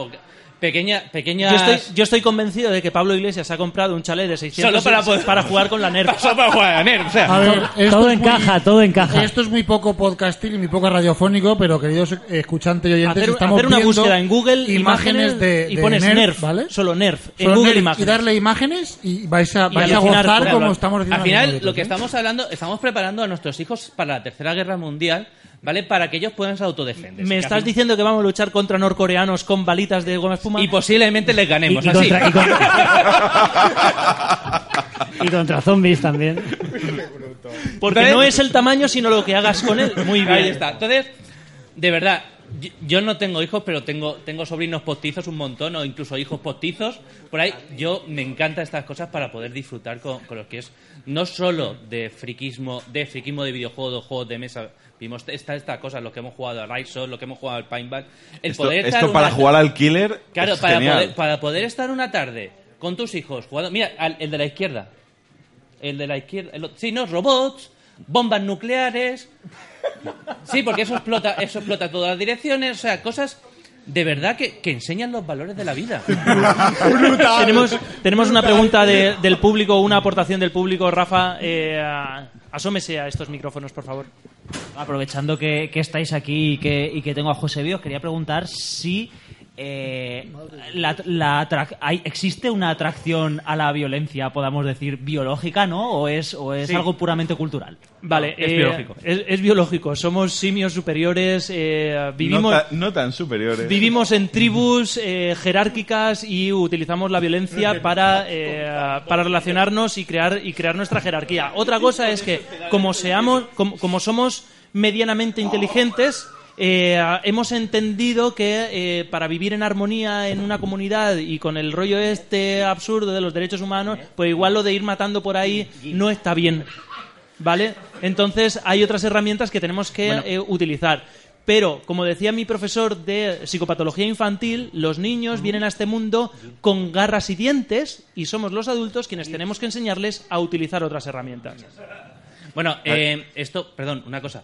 pequeña, pequeñas... Yo estoy, yo estoy convencido de que Pablo Iglesias ha comprado un chalet de 600 Solo para poder- para jugar con la NERF. [LAUGHS] Solo para jugar a la NERF, o sea, A ver, esto todo es muy- encaja, todo encaja. Esto es muy poco podcastil y muy poco radiofónico, pero queridos escuchantes y oyentes, Hacer, estamos hacer una viendo búsqueda en Google, imágenes de, y de pones Nerf, Nerf, ¿vale? solo Nerf, en Solo Google Nerf, Imágenes. Y darle imágenes y vais a, Y vais a alucinar, gozar como estamos diciendo. Al final, lo que ¿eh? estamos hablando, estamos preparando a nuestros hijos para la Tercera Guerra Mundial, ¿vale? Para que ellos puedan autodefenderse. ¿Me estás diciendo que vamos a luchar contra norcoreanos con balitas de goma espuma? Y posiblemente les ganemos, y así. contra, y contra- [LAUGHS] y contra zombies también. Porque no es el tamaño, sino lo que hagas con él. Muy bien. Ahí está. Entonces, de verdad, yo- no tengo hijos, pero tengo, tengo sobrinos postizos un montón, o incluso hijos postizos. Por ahí, yo me encantan estas cosas para poder disfrutar con, con lo que es no solo de friquismo, de friquismo de videojuegos, de juegos de mesa. Vimos esta, esta cosa, lo que hemos jugado a Rise lo que hemos jugado al Paintball. El Esto, poder esto para una- jugar al killer Claro, es para genial. poder, para poder estar una tarde con tus hijos jugando. Mira, al- el de la izquierda. El de la izquierda. el sí, no, robots, bombas nucleares. Sí, porque eso explota, eso explota todas las direcciones. O sea, cosas de verdad que, que enseñan los valores de la vida. [LAUGHS] tenemos, tenemos una pregunta de- del público, una aportación del público. Rafa, eh, asómese a estos micrófonos, por favor. Aprovechando que, que estáis aquí y que, y que tengo a José Bí, os quería preguntar si eh, la, la atrac- hay- existe una atracción a la violencia, podamos decir, biológica, ¿no? ¿O es, o es Sí. algo puramente cultural? Vale, es eh, biológico. Es, es biológico. Somos simios superiores. eh, vivimos, no, ta- no tan superiores. Vivimos en tribus eh, jerárquicas y utilizamos la violencia para, eh, para relacionarnos y crear, y crear nuestra jerarquía. Otra cosa es que, como, seamos, como, como somos medianamente inteligentes, eh, hemos entendido que eh, para vivir en armonía en una comunidad y con el rollo este absurdo de los derechos humanos, pues igual lo de ir matando por ahí no está bien. ¿Vale? Entonces hay otras herramientas que tenemos que eh, utilizar. Pero, como decía mi profesor de psicopatología infantil, los niños vienen a este mundo con garras y dientes y somos los adultos quienes tenemos que enseñarles a utilizar otras herramientas. Bueno, eh, esto, perdón, una cosa.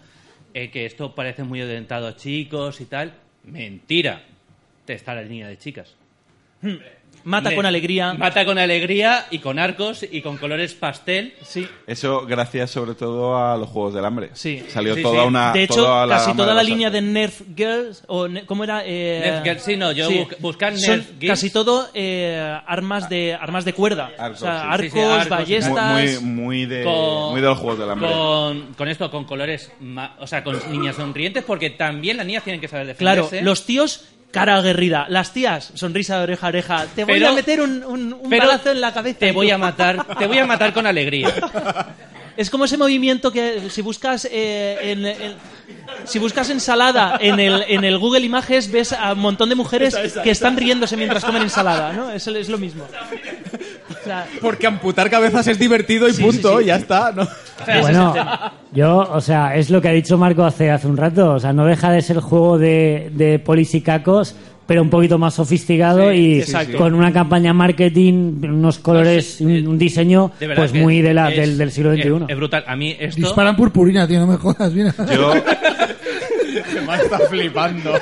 Eh, que esto parece muy orientado a chicos y tal. Mentira. Te está la línea de chicas. Mata Le- con alegría. Mata con alegría y con arcos y con colores pastel. Sí. Eso gracias sobre todo a los Juegos del Hambre. Sí. Salió Sí, toda sí. una... de hecho, toda casi toda la línea de. Nerf Girls, o ne- ¿cómo era? Eh, Nerf Girls, sí, no, yo bu- buscar son Nerf Girls. Casi todo eh, armas de armas de cuerda. Arcos, o sea, sí. arcos, Sí, sí, arcos y tal. ballestas. Muy, muy, de, Con- muy de los Juegos del Hambre. Con, con esto, con colores, ma- o sea, con niñas sonrientes, porque también las niñas tienen que saber Claro, defenderse. los tíos, cara aguerrida. Las tías, sonrisa de oreja a oreja. Te voy Pero- a meter un, un, un balazo en la cabeza. Te voy a matar, te voy a matar con alegría. [LAUGHS] Es como ese movimiento que si buscas eh, en, en- si buscas ensalada en el, en el Google Images ves a un montón de mujeres que están riéndose mientras comen ensalada, ¿no? Es, es lo mismo. O sea, Porque amputar cabezas es divertido y punto, ya está. ¿no? Bueno, yo, o sea, es lo que ha dicho Marco hace, hace un rato. O sea, no deja de ser juego de, de polis y cacos, pero un poquito más sofisticado y exacto. con una campaña marketing, unos colores, un, un diseño, pues muy de la, es- del, del siglo XXI. Es, brutal. A mí esto... Disparan purpurina, tío, no me jodas. Mira. Yo, [LAUGHS] Me está flipando.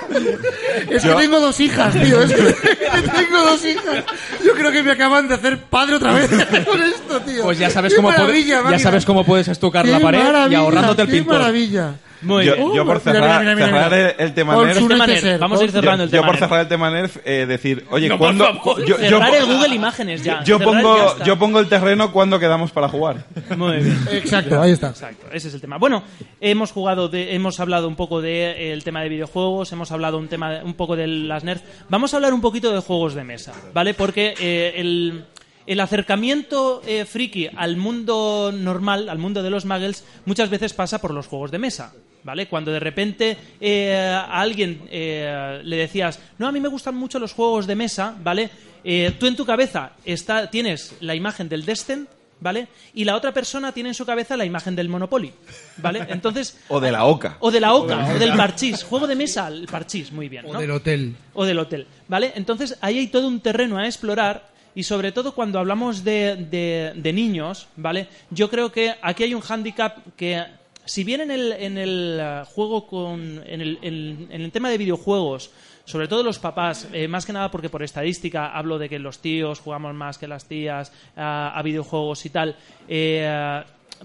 Es Yo- que tengo dos hijas, tío. Es que [LAUGHS] tengo dos hijas. Yo creo que me acaban de hacer padre otra vez [LAUGHS] con esto, tío. Pues ya sabes Qué cómo, puede- maravilla, ya sabes cómo puedes estucar Qué la pared y ahorrándote el qué pintor. maravilla. Muy yo, bien. yo por mira, cerrar, mira, mira, cerrar mira. el, el tema Nerf... Nerf. Vamos a ir cerrando yo, el yo tema por Nerf. cerrar el tema Nerf, eh, decir, oye, No, por ¿cuándo...? yo, yo- Cerrar el Google Imágenes ya. yo ya pongo, yo pongo el terreno cuando quedamos para jugar. Muy bien. [LAUGHS] Exacto, ahí está. Exacto, ese es el tema. Bueno, hemos jugado, de, hemos hablado un poco del tema de videojuegos, hemos hablado un tema, un poco de las nerds. Vamos a hablar un poquito de juegos de mesa, ¿vale? Porque eh, el, el acercamiento eh, friki al mundo normal, al mundo de los muggles, muchas veces pasa por los juegos de mesa, ¿vale? Cuando de repente eh, a alguien eh, le decías, no, a mí me gustan mucho los juegos de mesa, ¿vale? Eh, tú en tu cabeza está, tienes la imagen del Descent, ¿vale? Y la otra persona tiene en su cabeza la imagen del Monopoly, ¿vale? [LAUGHS] Entonces... O de la oca. O de la oca, o del parchís. Juego de mesa, el parchís, muy bien, O del hotel. o del hotel, ¿vale? Entonces ahí hay todo un terreno a explorar y sobre todo cuando hablamos de, de- de niños, ¿vale? Yo creo que aquí hay un hándicap que si bien en el, en el eh, juego con en el, en- el tema de videojuegos sobre todo los papás, eh, más que nada porque por estadística hablo de que los tíos jugamos más que las tías a, videojuegos y tal. eh,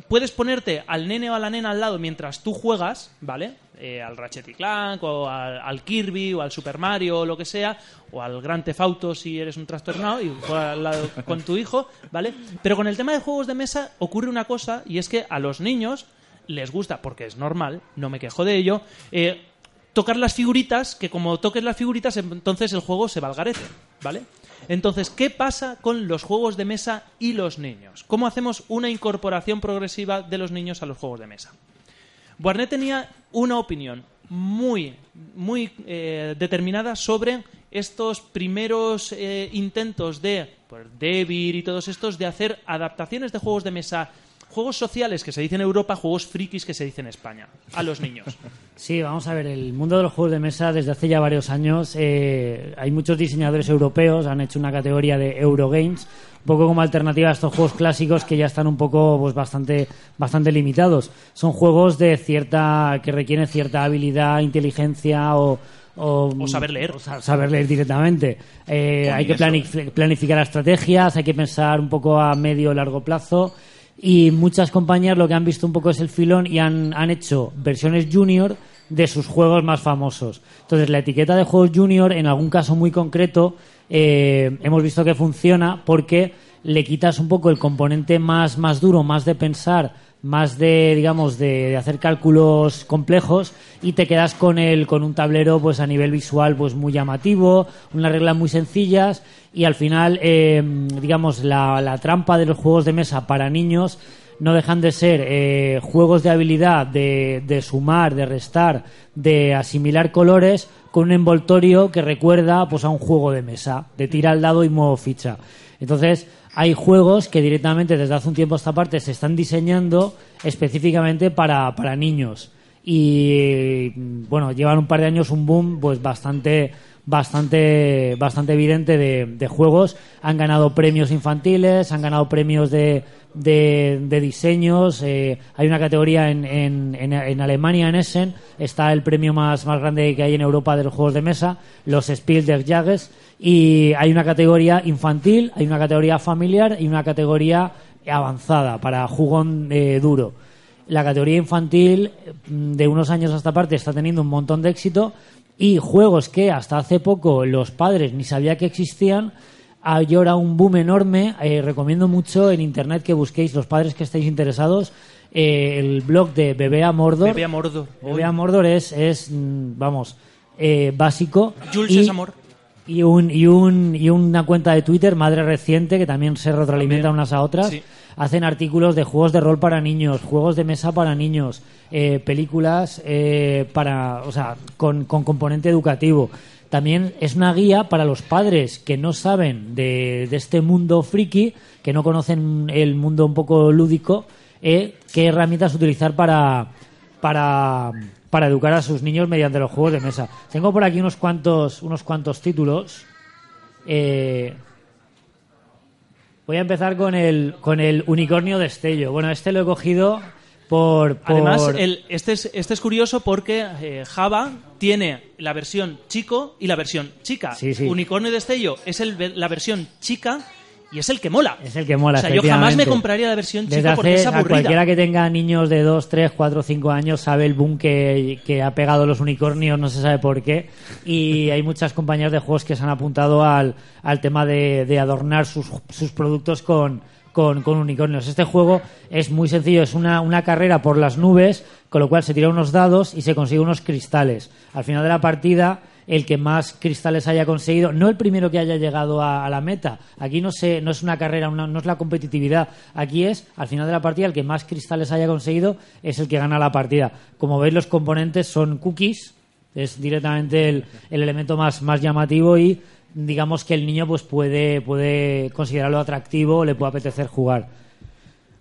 puedes ponerte al nene o a la nena al lado mientras tú juegas, ¿vale? Eh, al Ratchet y Clank, o al, al Kirby, o al Super Mario, o lo que sea, o al Gran Theft Auto si eres un trastornado y juegas al lado con tu hijo, ¿vale? Pero con el tema de juegos de mesa ocurre una cosa, y es que a los niños les gusta, porque es normal, no me quejo de ello, eh, tocar las figuritas, que como toques las figuritas, entonces el juego se va al garete, ¿vale? Entonces, ¿qué pasa con los juegos de mesa y los niños? ¿Cómo hacemos una incorporación progresiva de los niños a los juegos de mesa? Barnett tenía una opinión muy, muy eh, determinada sobre estos primeros eh, intentos de pues, Devir y todos estos de hacer adaptaciones de juegos de mesa, juegos sociales que se dicen en Europa, juegos frikis que se dicen en España, a los niños. [LAUGHS] Sí, vamos a ver, el mundo de los juegos de mesa desde hace ya varios años eh, hay muchos diseñadores europeos, han hecho una categoría de Eurogames, un poco como alternativa a estos juegos clásicos que ya están un poco pues bastante bastante limitados. Son juegos de cierta que requieren cierta habilidad, inteligencia o o, O saber leer. o sa- saber leer directamente. Eh, hay que planif- planificar estrategias, hay que pensar un poco a medio o largo plazo. Y muchas compañías lo que han visto un poco es el filón y han, han hecho versiones junior de sus juegos más famosos. Entonces, la etiqueta de juegos junior, en algún caso muy concreto, eh, hemos visto que funciona porque le quitas un poco el componente más, más duro, más de pensar, más de, digamos, de, de hacer cálculos complejos y te quedas con el, con un tablero, pues a nivel visual, pues muy llamativo, unas reglas muy sencillas y al final, eh, digamos, la, la trampa de los juegos de mesa para niños no dejan de ser eh, juegos de habilidad, de, de sumar, de restar, de asimilar colores con un envoltorio que recuerda pues a un juego de mesa, de tira al dado y modo ficha. Entonces, hay juegos que directamente desde hace un tiempo a esta parte se están diseñando específicamente para, para niños. Y bueno, llevan un par de años un boom pues bastante bastante bastante evidente de, de juegos. Han ganado premios infantiles, han ganado premios de, de, de diseños. eh, hay una categoría en, en, en, Alemania, en Essen, está el premio más, más grande que hay en Europa de los juegos de mesa, los Spiel des Jahres. Y hay una categoría infantil, hay una categoría familiar y una categoría avanzada para jugón eh, duro. La categoría infantil mm, de unos años a esta parte está teniendo un montón de éxito y juegos que hasta hace poco los padres ni sabía que existían hay ahora un boom enorme. Eh, recomiendo mucho en internet que busquéis los padres que estéis interesados eh, el blog de Bebé a Mordor. Bebé a Mordor. Bebé a Mordor es, es mm, vamos, eh, básico. Jules y, es amor. y un, y un y una cuenta de Twitter, Madre Reciente, que también se retroalimentan También. unas a otras. Sí. Hacen artículos de juegos de rol para niños, juegos de mesa para niños, eh, películas eh, para, o sea, con, con componente educativo. También es una guía para los padres que no saben de, este mundo friki, que no conocen el mundo un poco lúdico, eh, qué herramientas utilizar para, para, para educar a sus niños mediante los juegos de mesa. Tengo por aquí unos cuantos, unos cuantos títulos. Eh, voy a empezar con el, con el unicornio destello. Bueno, este lo he cogido por... por- Además, el- este, es, este es curioso porque eh, Java tiene la versión chico y la versión chica. Sí, sí. Unicornio y Destello es el, la versión chica y es el que mola. Es el que mola, O sea, yo jamás me compraría la versión Desde chica porque hace- es a aburrida. cualquiera que tenga niños de 2, 3, 4, 5 años sabe el boom que, que ha pegado los unicornios, no se sabe por qué. Y hay muchas compañías de juegos que se han apuntado al, al tema de, de adornar sus, sus productos con, con, con unicornios. Este juego es muy sencillo, es una, una carrera por las nubes, con lo cual se tira unos dados y se consigue unos cristales. Al final de la partida el que más cristales haya conseguido, no el primero que haya llegado a, la meta. Aquí no, se, no es una carrera, una- no es la competitividad. Aquí es, al final de la partida, el que más cristales haya conseguido es el que gana la partida. Como veis, los componentes son cookies, es directamente el, el elemento más, más llamativo y digamos que el niño pues puede, puede considerarlo atractivo, le puede apetecer jugar.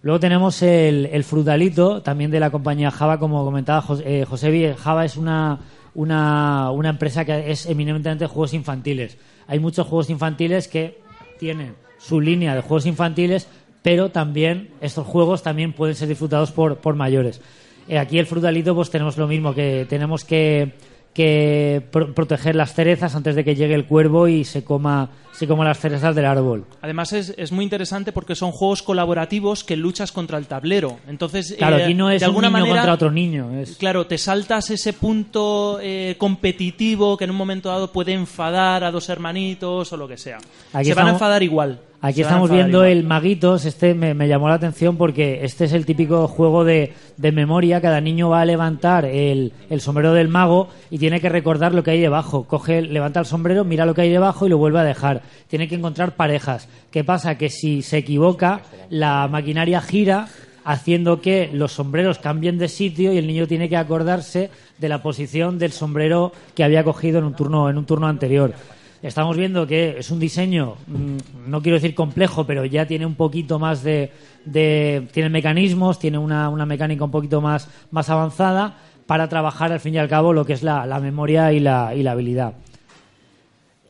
Luego tenemos el, el frutalito, también de la compañía Java, como comentaba eh, Josebi. Java es una, una, una empresa que es eminentemente juegos infantiles. Hay muchos juegos infantiles que tienen su línea de juegos infantiles, pero también estos juegos también pueden ser disfrutados por, por mayores. Eh, aquí el frutalito pues tenemos lo mismo, que tenemos que, que pro- proteger las cerezas antes de que llegue el cuervo y se coma, se coma las cerezas del árbol. Además es, es muy interesante porque son juegos colaborativos que luchas contra el tablero. Entonces, Claro, eh, aquí no es de alguna un niño manera, contra otro niño. Es... Claro, te saltas ese punto eh, competitivo que en un momento dado puede enfadar a dos hermanitos o lo que sea. Aquí Se van a enfadar igual. Aquí Se estamos viendo el Maguitos, este me, me llamó la atención porque este es el típico juego de, de memoria, cada niño va a levantar el, el sombrero del mago y tiene que recordar lo que hay debajo. Coge, levanta el sombrero, mira lo que hay debajo y lo vuelve a dejar. Tiene que encontrar parejas. ¿Qué pasa? Que si se equivoca, la maquinaria gira haciendo que los sombreros cambien de sitio y el niño tiene que acordarse de la posición del sombrero que había cogido en un turno, en un turno anterior. Estamos viendo que es un diseño, mm, no quiero decir complejo, pero ya tiene un poquito más de. de- tiene mecanismos, tiene una, una mecánica un poquito más, más avanzada para trabajar al fin y al cabo lo que es la, la memoria y la, y la habilidad.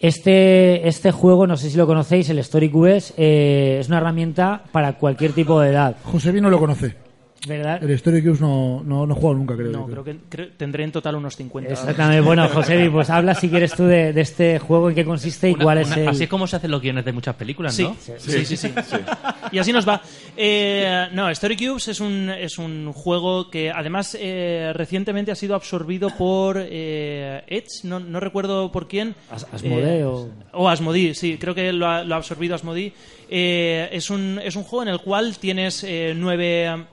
Este, este juego, no sé si lo conocéis, el Story QS, eh, es una herramienta para cualquier tipo de edad. Josebi no lo conoce. ¿Verdad? El Story Cubes no, no, no he jugado nunca, creo. No, creo que creo- tendré en total unos 50. Exactamente. [LAUGHS] Bueno, José, pues habla si quieres tú de, de este juego, en qué consiste y Una- cuál es el. Así es como se hacen los guiones de muchas películas, Sí, ¿no? sí, sí, sí, Y así nos va. Eh, no, Story Cubes es un, es un juego que además eh, recientemente ha sido absorbido por eh, Edge, no, no recuerdo por quién. As- Asmodee Eh, o- o Asmodee, sí, creo que lo ha, lo ha absorbido Asmodee. Eh, es, un, es un juego en el cual tienes eh, nueve,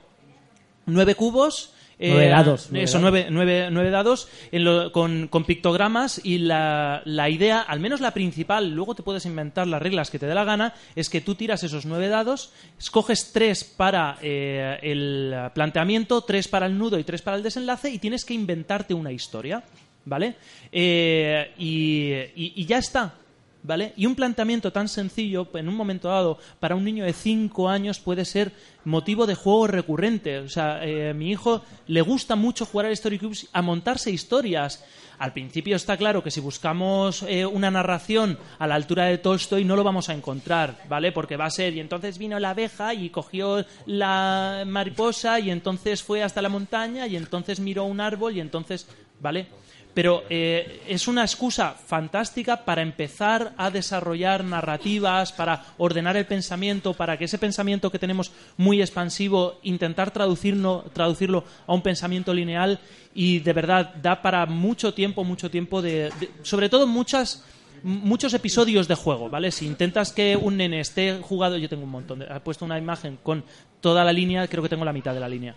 nueve cubos. eh, Nueve dados, nueve eso, dados. nueve, nueve- nueve dados en lo- con, con pictogramas y la, la idea, al menos la principal, luego te puedes inventar las reglas que te dé la gana, es que tú tiras esos nueve dados, escoges tres para eh, el planteamiento, tres para el nudo y tres para el desenlace y tienes que inventarte una historia, ¿vale? Eh, y, y- y ya está. ¿Vale? Y un planteamiento tan sencillo, en un momento dado, para un niño de 5 años puede ser motivo de juego recurrente. O sea, eh, mi hijo le gusta mucho jugar al Story Cubes a montarse historias. Al principio está claro que si buscamos eh, una narración a la altura de Tolstoy no lo vamos a encontrar, ¿vale? Porque va a ser, y entonces vino la abeja y cogió la mariposa y entonces fue hasta la montaña y entonces miró un árbol y entonces, ¿vale? Pero eh, es una excusa fantástica para empezar a desarrollar narrativas, para ordenar el pensamiento, para que ese pensamiento que tenemos muy expansivo, intentar traducirlo, a un pensamiento lineal y de verdad da para mucho tiempo, mucho tiempo de, de- sobre todo muchas muchos episodios de juego, ¿vale? Si intentas que un nene esté jugado, yo tengo un montón, de, he puesto una imagen con toda la línea, creo que tengo la mitad de la línea.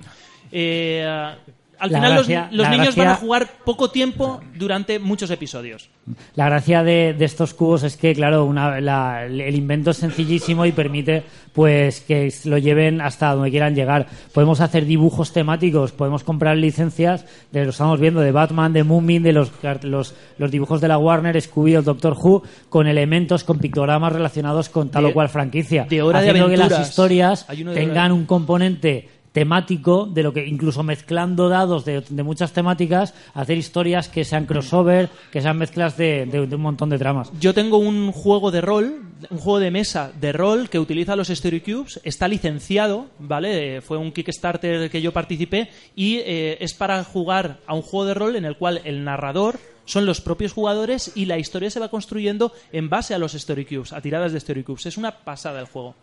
Eh, al La final los- gracia- los, la niños gracia- van a jugar poco tiempo durante muchos episodios. La gracia de, de estos cubos es que, claro, una- la- el invento es sencillísimo y permite pues que lo lleven hasta donde quieran llegar. Podemos hacer dibujos temáticos, podemos comprar licencias, de, lo estamos viendo, de Batman, de Moomin, de los, los, los dibujos de la Warner, Scooby o Doctor Who, con elementos, con pictogramas relacionados con tal De- o cual franquicia. de Hora de haciendo que las historias tengan un componente temático de lo que incluso mezclando dados de, muchas temáticas hacer historias que sean crossover que sean mezclas de, un montón de tramas Yo tengo un juego de rol, un juego de mesa de rol que utiliza los Story Cubes, está licenciado, ¿vale? Fue un Kickstarter que yo participé y eh, es para jugar a un juego de rol en el cual el narrador son los propios jugadores y la historia se va construyendo en base a los Story Cubes, a tiradas de Story Cubes. Es una pasada el juego.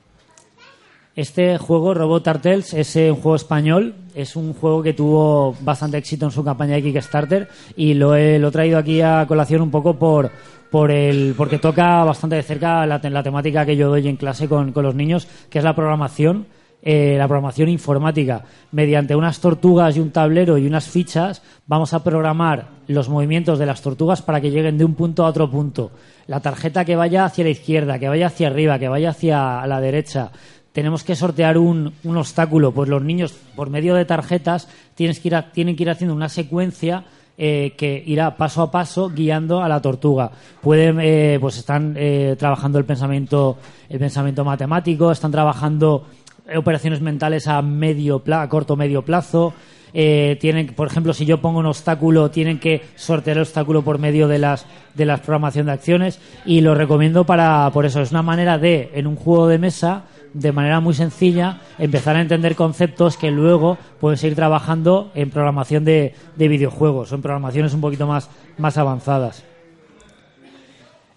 Este juego, Robot Artels, es eh, un juego español. Es un juego que tuvo bastante éxito en su campaña de Kickstarter y lo he, lo he traído aquí a colación un poco por, por el, porque toca bastante de cerca la temática que yo doy en clase con, con los niños, que es la programación. eh, la programación informática. Mediante unas tortugas y un tablero y unas fichas vamos a programar los movimientos de las tortugas para que lleguen de un punto a otro punto. La tarjeta que vaya hacia la izquierda, que vaya hacia arriba, que vaya hacia la derecha. Tenemos que sortear un, un obstáculo. Pues los niños, por medio de tarjetas, tienes que ir a- tienen que ir haciendo una secuencia eh, que irá paso a paso guiando a la tortuga. Pueden, eh, pues están eh, trabajando el pensamiento, el pensamiento matemático, están trabajando eh, operaciones mentales a medio pla- a corto medio plazo. Eh, tienen, por ejemplo, si yo pongo un obstáculo, tienen que sortear el obstáculo por medio de las de las programación de acciones y lo recomiendo para por eso es una manera de en un juego de mesa de manera muy sencilla empezar a entender conceptos que luego puedes ir trabajando en programación de, de videojuegos o en programaciones un poquito más, más avanzadas.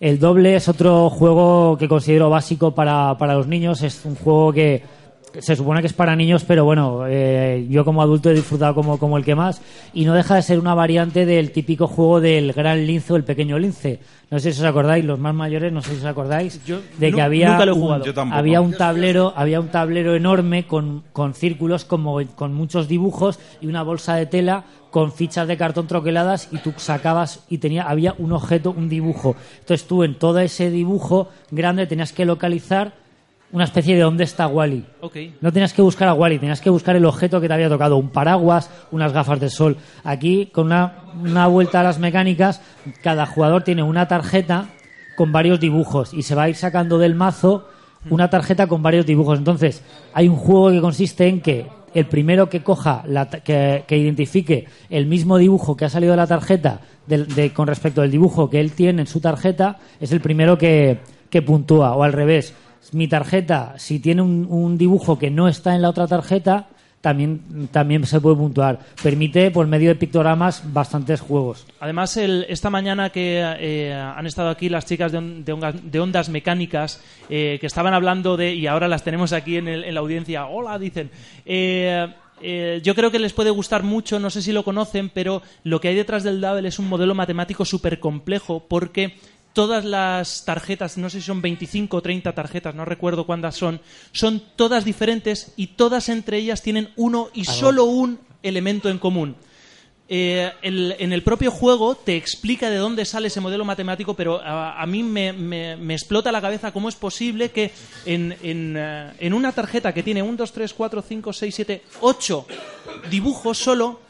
El doble es otro juego que considero básico para, para los niños. Es un juego que se supone que es para niños, pero bueno, eh, yo como adulto he disfrutado como, como el que más. Y no deja de ser una variante del típico juego del gran lince o el pequeño lince. No sé si os acordáis, los más mayores, no sé si os acordáis, de nu- que había nunca lo he un- jugado. Yo tampoco. había un tablero, había un tablero enorme con, con círculos como con muchos dibujos y una bolsa de tela con fichas de cartón troqueladas y tú sacabas y tenía había un objeto, un dibujo. Entonces tú en todo ese dibujo grande tenías que localizar una especie de dónde está Wally. No tenías que buscar a Wally, tenías que buscar el objeto que te había tocado, un paraguas, unas gafas de sol. Aquí, con una, una vuelta a las mecánicas, cada jugador tiene una tarjeta con varios dibujos y se va a ir sacando del mazo una tarjeta con varios dibujos. Entonces, hay un juego que consiste en que el primero que coja, la que, que identifique el mismo dibujo que ha salido de la tarjeta de- con respecto al dibujo que él tiene en su tarjeta, es el primero que, que puntúa. O al revés, mi tarjeta, si tiene un, un dibujo que no está en la otra tarjeta, también, también se puede puntuar. Permite, por medio de pictogramas, bastantes juegos. Además, el- esta mañana que eh, han estado aquí las chicas de, de ondas mecánicas, eh, que estaban hablando de, y ahora las tenemos aquí en, el- en la audiencia, hola, dicen. eh, yo creo que les puede gustar mucho, no sé si lo conocen, pero lo que hay detrás del Double es un modelo matemático súper complejo porque todas las tarjetas, no sé si son 25 o 30 tarjetas, no recuerdo cuántas son, son todas diferentes y todas entre ellas tienen uno y solo un elemento en común. Eh, el- en el propio juego te explica de dónde sale ese modelo matemático, pero a, a mí me, me- me explota la cabeza cómo es posible que en, en, eh, en una tarjeta que tiene 1, 2, 3, 4, 5, 6, 7, 8 dibujos solo,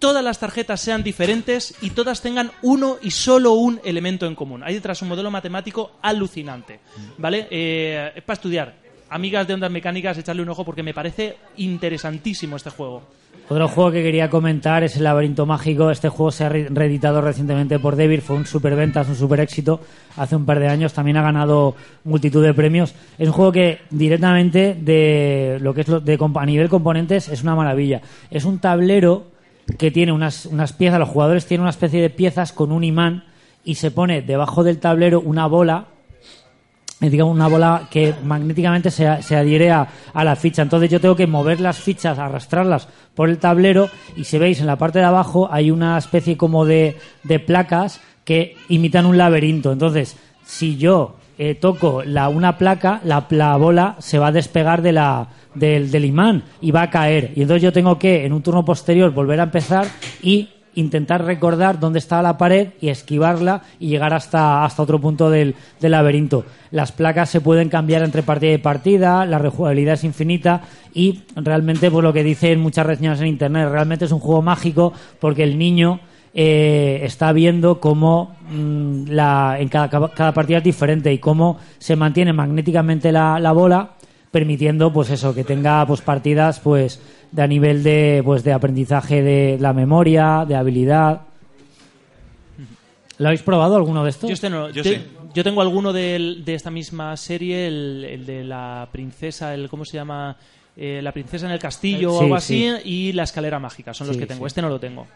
todas las tarjetas sean diferentes y todas tengan uno y solo un elemento en común. Hay detrás un modelo matemático alucinante, ¿vale? Eh, es para estudiar. Amigas de ondas mecánicas, echarle un ojo porque me parece interesantísimo este juego. Otro juego que quería comentar es el Laberinto Mágico. Este juego se ha re- reeditado recientemente por Devir, fue un superventas, un super éxito hace un par de años. También ha ganado multitud de premios. Es un juego que directamente de lo que es lo- de a nivel componentes es una maravilla. Es un tablero que tiene unas, unas piezas, los jugadores tienen una especie de piezas con un imán y se pone debajo del tablero una bola eh, digamos, una bola que magnéticamente se, se adhiere a, a la ficha. Entonces yo tengo que mover las fichas, arrastrarlas por el tablero y si veis en la parte de abajo hay una especie como de, de placas que imitan un laberinto. Entonces, si yo eh, toco la, una placa, la, la bola se va a despegar de la, del, del imán y va a caer. Y entonces yo tengo que, en un turno posterior, volver a empezar y intentar recordar dónde estaba la pared y esquivarla y llegar hasta, hasta otro punto del, del laberinto. Las placas se pueden cambiar entre partida y partida, la rejugabilidad es infinita y realmente, pues lo que dicen muchas reseñas en internet, realmente es un juego mágico porque el niño eh, está viendo cómo mm, la, en cada, cada partida es diferente y cómo se mantiene magnéticamente la, la bola permitiendo pues eso que tenga pues partidas pues de a nivel de pues de aprendizaje de la memoria de habilidad ¿lo habéis probado alguno de estos? Yo, este no- Yo te- sí. yo tengo alguno de, esta misma serie, el, el de la princesa, el ¿cómo se llama? Eh, la princesa en el castillo o algo sí. así, y la escalera mágica, son los que tengo. sí. Este no lo tengo.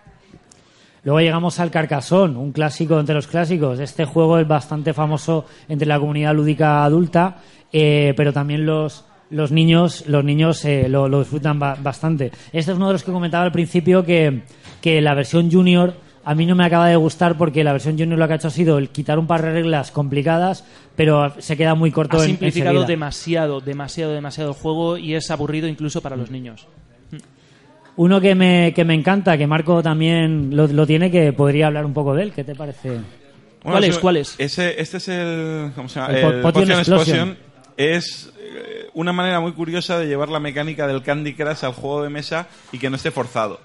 Luego llegamos al Carcassonne, un clásico entre los clásicos. Este juego es bastante famoso entre la comunidad lúdica adulta, eh, pero también los, los niños, los niños eh, lo, lo disfrutan ba- bastante. Este es uno de los que comentaba al principio que, que la versión junior a mí no me acaba de gustar porque la versión Junior lo que ha hecho ha sido el quitar un par de reglas complicadas, pero se queda muy corto Ha en simplificado demasiado, demasiado, demasiado el juego y es aburrido incluso para Mm. los niños. Uno que me, que me encanta, que Marco también lo, lo tiene, que podría hablar un poco de él. ¿Qué te parece? Bueno, ¿Cuál es? ¿Cuál es? Ese, este es el. ¿Cómo se llama? El El, Po- Potion Potion Explosion. Explosion. Es eh, una manera muy curiosa de llevar la mecánica del Candy Crush al juego de mesa y que no esté forzado.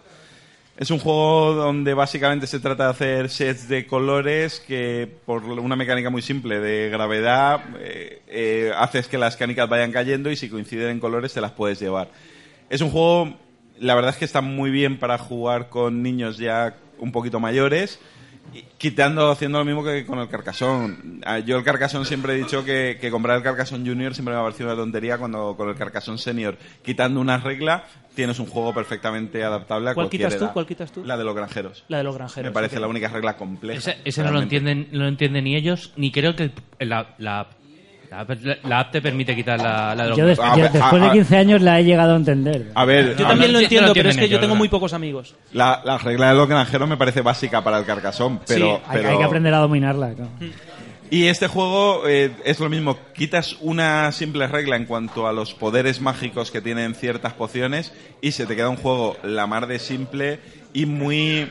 Es un juego donde básicamente se trata de hacer sets de colores que por una mecánica muy simple de gravedad eh, eh, haces que las canicas vayan cayendo y si coinciden en colores te las puedes llevar. Es un juego, la verdad es que está muy bien para jugar con niños ya un poquito mayores, quitando, haciendo lo mismo que con el Carcassonne. Ah, Yo el Carcassonne siempre he dicho que, que comprar el Carcassonne Junior siempre me ha parecido una tontería cuando con el Carcassonne Senior, quitando una regla, tienes un juego perfectamente adaptable a ¿Cuál cualquier quitas tú? edad. ¿Cuál quitas tú? La de los granjeros. La de los granjeros. Me parece la única regla compleja. Ese, ese no lo entienden, no lo entienden ni ellos, ni creo que el- la, la, la, la app te permite quitar la, la de los Yo, des- A yo ver, después a- de a- 15 años la he llegado a entender. A ver, Yo a también ver, lo entiendo, pero es que yo tengo muy pocos amigos. la, la regla de los granjeros me parece básica para el Carcassonne, pero... Sí, Hay, pero- hay que aprender a dominarla. claro. Y este juego eh, es lo mismo, quitas una simple regla en cuanto a los poderes mágicos que tienen ciertas pociones y se te queda un juego la mar de simple y muy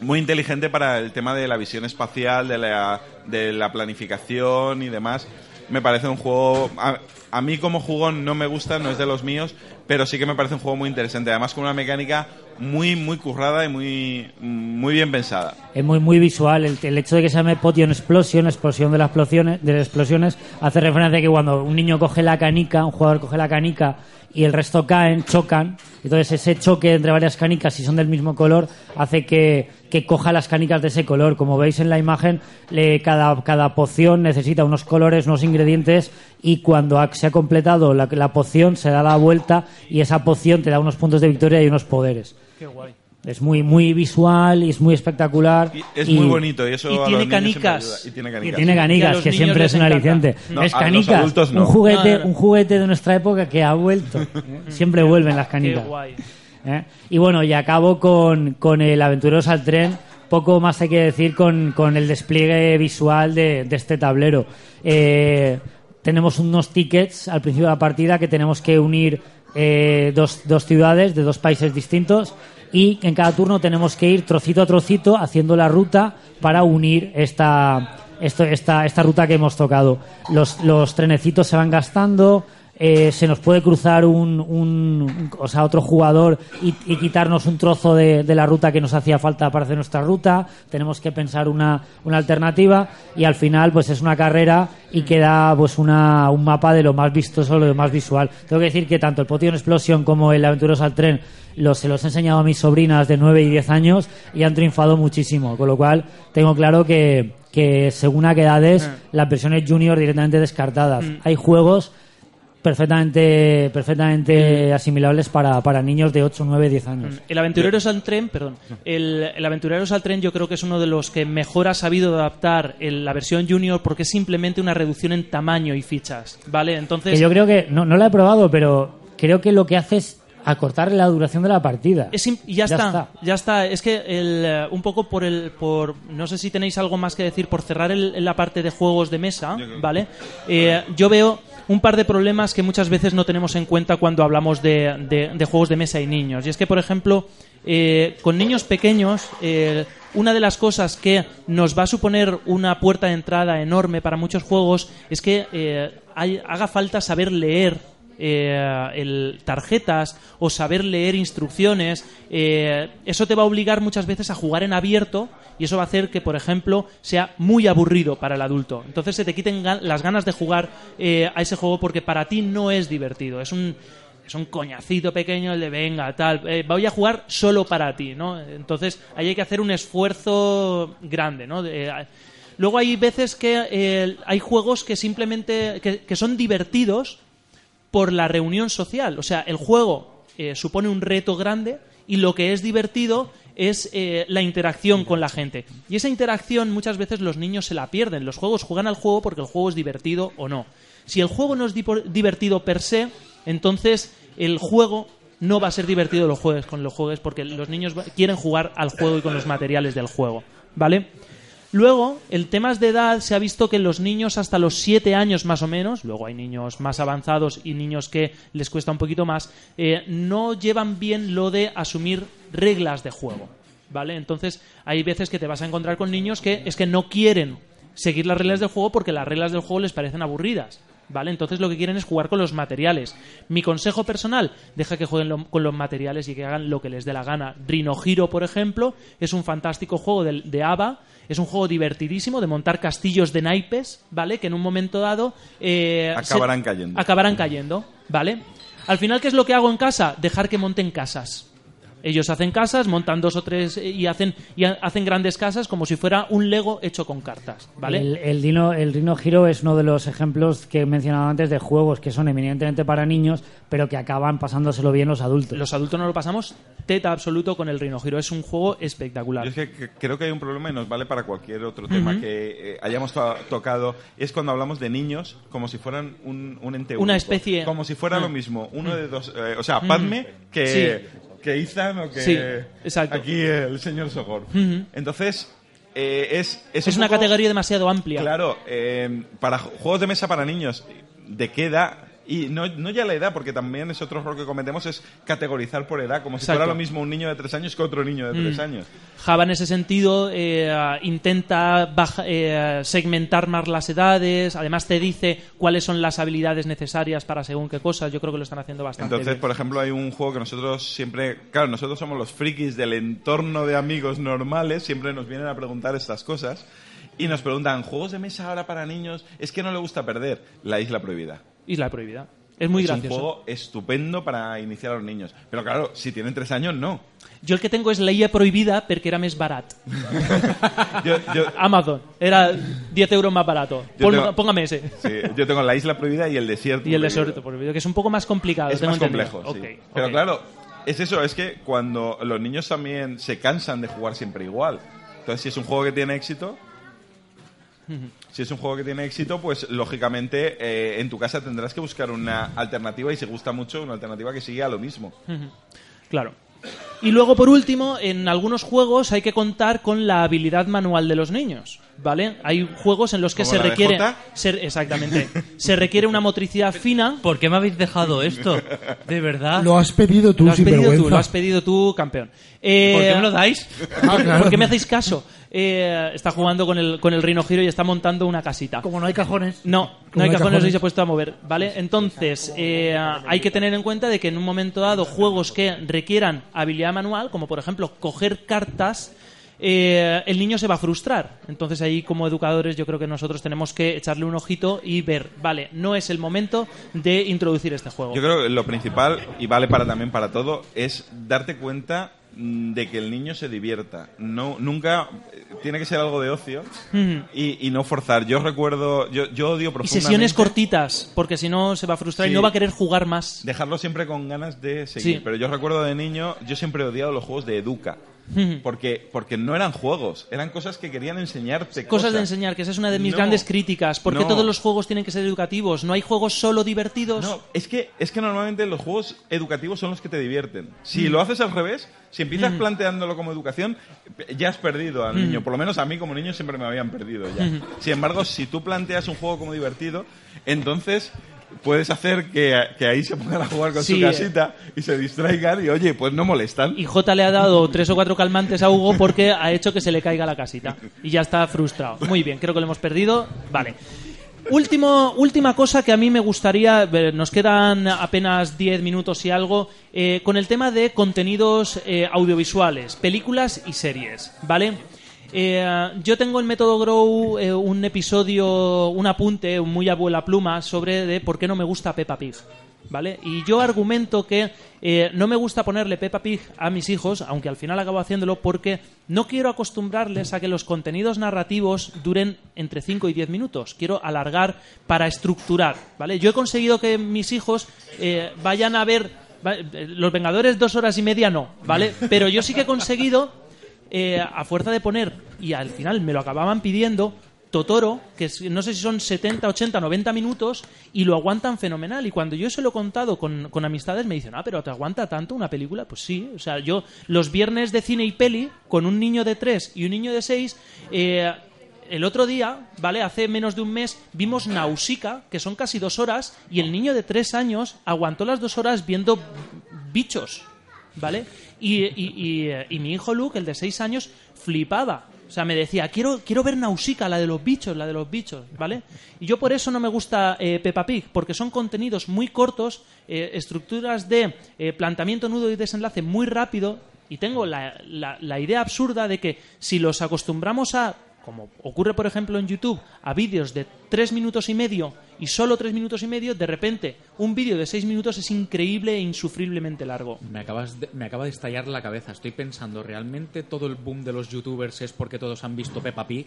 muy inteligente para el tema de la visión espacial, de la, de la planificación y demás. Me parece un juego... A, a mí como jugón no me gusta, no es de los míos, pero sí que me parece un juego muy interesante. Además con una mecánica muy, muy currada y muy, muy bien pensada. Es muy muy visual. El, hecho de que se llame Potion Explosion, explosión de las explosiones, de las explosiones, hace referencia a que cuando un niño coge la canica, un jugador coge la canica y el resto caen, chocan. Entonces ese choque entre varias canicas, si son del mismo color, hace que, que coja las canicas de ese color. Como veis en la imagen, le- cada, cada poción necesita unos colores, unos ingredientes y cuando ha- se ha completado la, la poción se da la vuelta y esa poción te da unos puntos de victoria y unos poderes. Qué guay. Es muy muy visual y es muy espectacular. Y es Y- muy bonito y eso y tiene canicas. Y tiene canicas. Y que siempre es un aliciente. No, es canicas, adultos no. un juguete, No, no, no. un juguete de nuestra época que ha vuelto. [LAUGHS] siempre vuelven las Qué canicas. guay. ¿Eh? Y bueno, y acabo con, el Aventureros al Tren. Poco más hay que decir con, el despliegue visual de, de este tablero. Eh, tenemos unos tickets al principio de la partida que tenemos que unir eh, dos, dos ciudades de dos países distintos y en cada turno tenemos que ir trocito a trocito haciendo la ruta para unir esta, esto, esta, esta ruta que hemos tocado. Los, los trenecitos se van gastando, eh, se nos puede cruzar un, un- o sea, otro jugador y, y quitarnos un trozo de, de la ruta que nos hacía falta para hacer nuestra ruta. Tenemos que pensar una, una alternativa y al final pues es una carrera y queda pues una, un mapa de lo más vistoso, lo más visual. Tengo que decir que tanto el Potion Explosion como el Aventuros al Tren los, se los he enseñado a mis sobrinas de 9 y 10 años y han triunfado muchísimo. Con lo cual tengo claro que, que según a qué edades las versiones junior directamente descartadas. Hay juegos perfectamente perfectamente asimilables para, para niños de 8, 9, 10 años. El Aventureros al Tren, perdón. El, el Aventureros al Tren yo creo que es uno de los que mejor ha sabido adaptar el- la versión Junior porque es simplemente una reducción en tamaño y fichas. ¿Vale? Entonces. Que yo creo que, no, no la he probado, pero creo que lo que hace es acortar la duración de la partida. Es y ya, está, ya está. Es que el, eh, un poco por el, por, no sé si tenéis algo más que decir por cerrar el- la parte de juegos de mesa, ¿vale? Eh, yo veo un par de problemas que muchas veces no tenemos en cuenta cuando hablamos de, de- de juegos de mesa y niños. Y es que, por ejemplo, eh, con niños pequeños, eh, una de las cosas que nos va a suponer una puerta de entrada enorme para muchos juegos es que eh, hay- haga falta saber leer eh, el, tarjetas o saber leer instrucciones, eh, eso te va a obligar muchas veces a jugar en abierto y eso va a hacer que, por ejemplo, sea muy aburrido para el adulto. Entonces se te quiten las ganas de jugar eh, a ese juego porque para ti no es divertido. Es un, es un coñacito pequeño el de venga, tal, eh, voy a jugar solo para ti, ¿no? Entonces ahí hay que hacer un esfuerzo grande, ¿no? Luego hay veces que hay juegos que simplemente que son divertidos por la reunión social. O sea, el juego eh, supone un reto grande y lo que es divertido es eh, la interacción con la gente. Y esa interacción muchas veces los niños se la pierden. Los juegos juegan al juego porque el juego es divertido o no. Si el juego no es divertido per se, entonces el juego no va a ser divertido los juegues con los juegues porque los niños quieren jugar al juego y con los materiales del juego, ¿vale? Luego, el temas de edad se ha visto que los niños hasta los 7 años más o menos, luego hay niños más avanzados y niños que les cuesta un poquito más, eh, no llevan bien lo de asumir reglas de juego, ¿vale? Entonces, hay veces que te vas a encontrar con niños que es que no quieren seguir las reglas del juego porque las reglas del juego les parecen aburridas. ¿Vale? Entonces lo que quieren es jugar con los materiales. Mi consejo personal, deja que jueguen con los materiales y que hagan lo que les dé la gana. Rhino Hero, por ejemplo, es un fantástico juego de, de ABA. Es un juego divertidísimo de montar castillos de naipes, ¿vale? Que en un momento dado... eh, Acabarán se- cayendo. Acabarán cayendo, ¿vale? Al final, ¿qué es lo que hago en casa? Dejar que monten casas. Ellos hacen casas, montan dos o tres eh, y hacen, y ha- hacen grandes casas como si fuera un Lego hecho con cartas, ¿vale? El, el Dino, el Rhino Hero es uno de los ejemplos que he mencionado antes de juegos que son eminentemente para niños, pero que acaban pasándoselo bien los adultos. Los adultos no lo pasamos teta absoluto con el Rhino Hero. Es un juego espectacular. Yo es que, que creo que hay un problema y nos vale para cualquier otro tema Ujú. que eh, hayamos to- tocado. Es cuando hablamos de niños como si fueran un, un ente Una único. especie- Como si fuera Ah. lo mismo. Uno de dos. eh, o sea. Padme que, Sí. Que Ethan o que. Sí, exacto. Aquí el señor Sogor. Entonces. eh, es, es, Es un una poco- categoría demasiado amplia. Claro, eh, para ju- juegos de mesa para niños, ¿de qué edad? Y no, no ya la edad, porque también es otro error que cometemos, es categorizar por edad, como si fuera lo mismo un niño de tres años que otro niño de tres Mm. años. Java en ese sentido eh, intenta baja- eh, segmentar más las edades, además te dice cuáles son las habilidades necesarias para según qué cosas, yo creo que lo están haciendo bastante Entonces, bien. por ejemplo, hay un juego que nosotros siempre, claro, nosotros somos los frikis del entorno de amigos normales, siempre nos vienen a preguntar estas cosas y nos preguntan, ¿juegos de mesa ahora para niños? Es que no le gusta perder la isla prohibida. Isla Prohibida. Es muy es gracioso. un juego estupendo para iniciar a los niños. Pero claro, si tienen tres años, no. Yo el que tengo es la IA prohibida porque era más barato. [LAUGHS] Yo, yo- Amazon, era 10 euros más barato. Pon- tengo- Póngame ese. sí, yo tengo la isla prohibida y el desierto. Y el prohibido. desierto prohibido, que es un poco más complicado. Es tengo más entendido. complejo, sí. Ok, Pero ok. claro, es eso, es que cuando los niños también se cansan de jugar siempre igual. Entonces, si es un juego que tiene éxito, si es un juego que tiene éxito, pues lógicamente eh, en tu casa tendrás que buscar una alternativa y si gusta mucho, una alternativa que siga lo mismo. Claro. Y luego, por último, en algunos juegos hay que contar con la habilidad manual de los niños, ¿vale? Hay juegos en los que ¿Como se la de requiere... Jota? se- exactamente. se requiere una motricidad fina. ¿Por qué me habéis dejado esto? De verdad. Lo has pedido tú, Lo has sin pedido tú, lo has pedido tú, campeón. Eh, ¿Por qué me lo dais? Ah, claro. [LAUGHS] ¿Por qué me hacéis caso? Eh, está jugando con el, con el Rhino Hero y está montando una casita. Como no hay cajones. No, no hay hay cajones cajones. y se ha puesto a mover, ¿vale? Entonces, eh, hay que tener en cuenta de que en un momento dado juegos que requieran habilidad manual, como por ejemplo coger cartas, eh, el niño se va a frustrar. Entonces ahí como educadores yo creo que nosotros tenemos que echarle un ojito y ver, vale, no es el momento de introducir este juego. Yo creo que lo principal, y vale para también para todo, es darte cuenta de que el niño se divierta. No, nunca eh, tiene que ser algo de ocio y, y no forzar. Yo recuerdo, yo, yo odio Y profundamente sesiones cortitas, porque si no se va a frustrar y no va a querer jugar más. dejarlo siempre con ganas de seguir. Sí. Pero yo recuerdo de niño, yo siempre he odiado los juegos de Educa. Porque, porque no eran juegos, eran cosas que querían enseñarte. Cosas de enseñar, que esa es una de mis No, grandes críticas. ¿Por qué no. todos los juegos tienen que ser educativos? ¿No hay juegos solo divertidos? No, es que, es que normalmente los juegos educativos son los que te divierten. Si Mm. lo haces al revés, si empiezas Mm. planteándolo como educación, ya has perdido al Mm. niño. Por lo menos a mí como niño siempre me habían perdido ya. Sin embargo, si tú planteas un juego como divertido, entonces puedes hacer que, que ahí se pongan a jugar con Sí, su casita y se distraigan y oye, pues no molestan. Y J le ha dado tres o cuatro calmantes a Hugo porque ha hecho que se le caiga la casita. Y ya está frustrado. Muy bien, creo que lo hemos perdido. Vale. Último, última cosa que a mí me gustaría, eh, nos quedan apenas 10 minutos y algo, eh, con el tema de contenidos eh, audiovisuales, películas y series, ¿vale? Eh, yo tengo en Método Grow eh, un episodio, un apunte muy abuela pluma sobre de por qué no me gusta Peppa Pig. ¿Vale? Y yo argumento que eh, no me gusta ponerle Peppa Pig a mis hijos, aunque al final acabo haciéndolo porque no quiero acostumbrarles a que los contenidos narrativos duren entre 5 y 10 minutos. Quiero alargar para estructurar, ¿vale? Yo he conseguido que mis hijos eh, vayan a ver Los Vengadores dos horas y media no, ¿vale? [LAUGHS] Pero yo sí que he conseguido eh, a fuerza de poner, y al final me lo acababan pidiendo, Totoro, que no sé si son 70, 80, 90 minutos, y lo aguantan fenomenal. Y cuando yo se lo he contado con, con amistades, me dicen, ah, pero ¿te aguanta tanto una película? Pues sí. O sea, yo los viernes de cine y peli, con un niño de 3 y un niño de 6, eh, el otro día, ¿vale? Hace menos de un mes, vimos Nausicaa, que son casi dos horas, y el niño de tres años aguantó las dos horas viendo bichos, ¿vale? Y, y- y, y mi hijo Luke, el de seis años, flipaba. O sea, me decía, quiero, quiero ver Nausicaa, la de los bichos, la de los bichos, ¿vale? Y yo por eso no me gusta eh, Peppa Pig, porque son contenidos muy cortos, eh, estructuras de eh, planteamiento, nudo y desenlace muy rápido, y tengo la- la idea absurda de que si los acostumbramos a, como ocurre por ejemplo en YouTube, a vídeos de tres minutos y medio y solo tres minutos y medio, de repente un vídeo de seis minutos es increíble e insufriblemente largo. Me, acabas de- me acaba de estallar la cabeza. Estoy pensando, ¿realmente todo el boom de los youtubers es porque todos han visto Peppa Pig?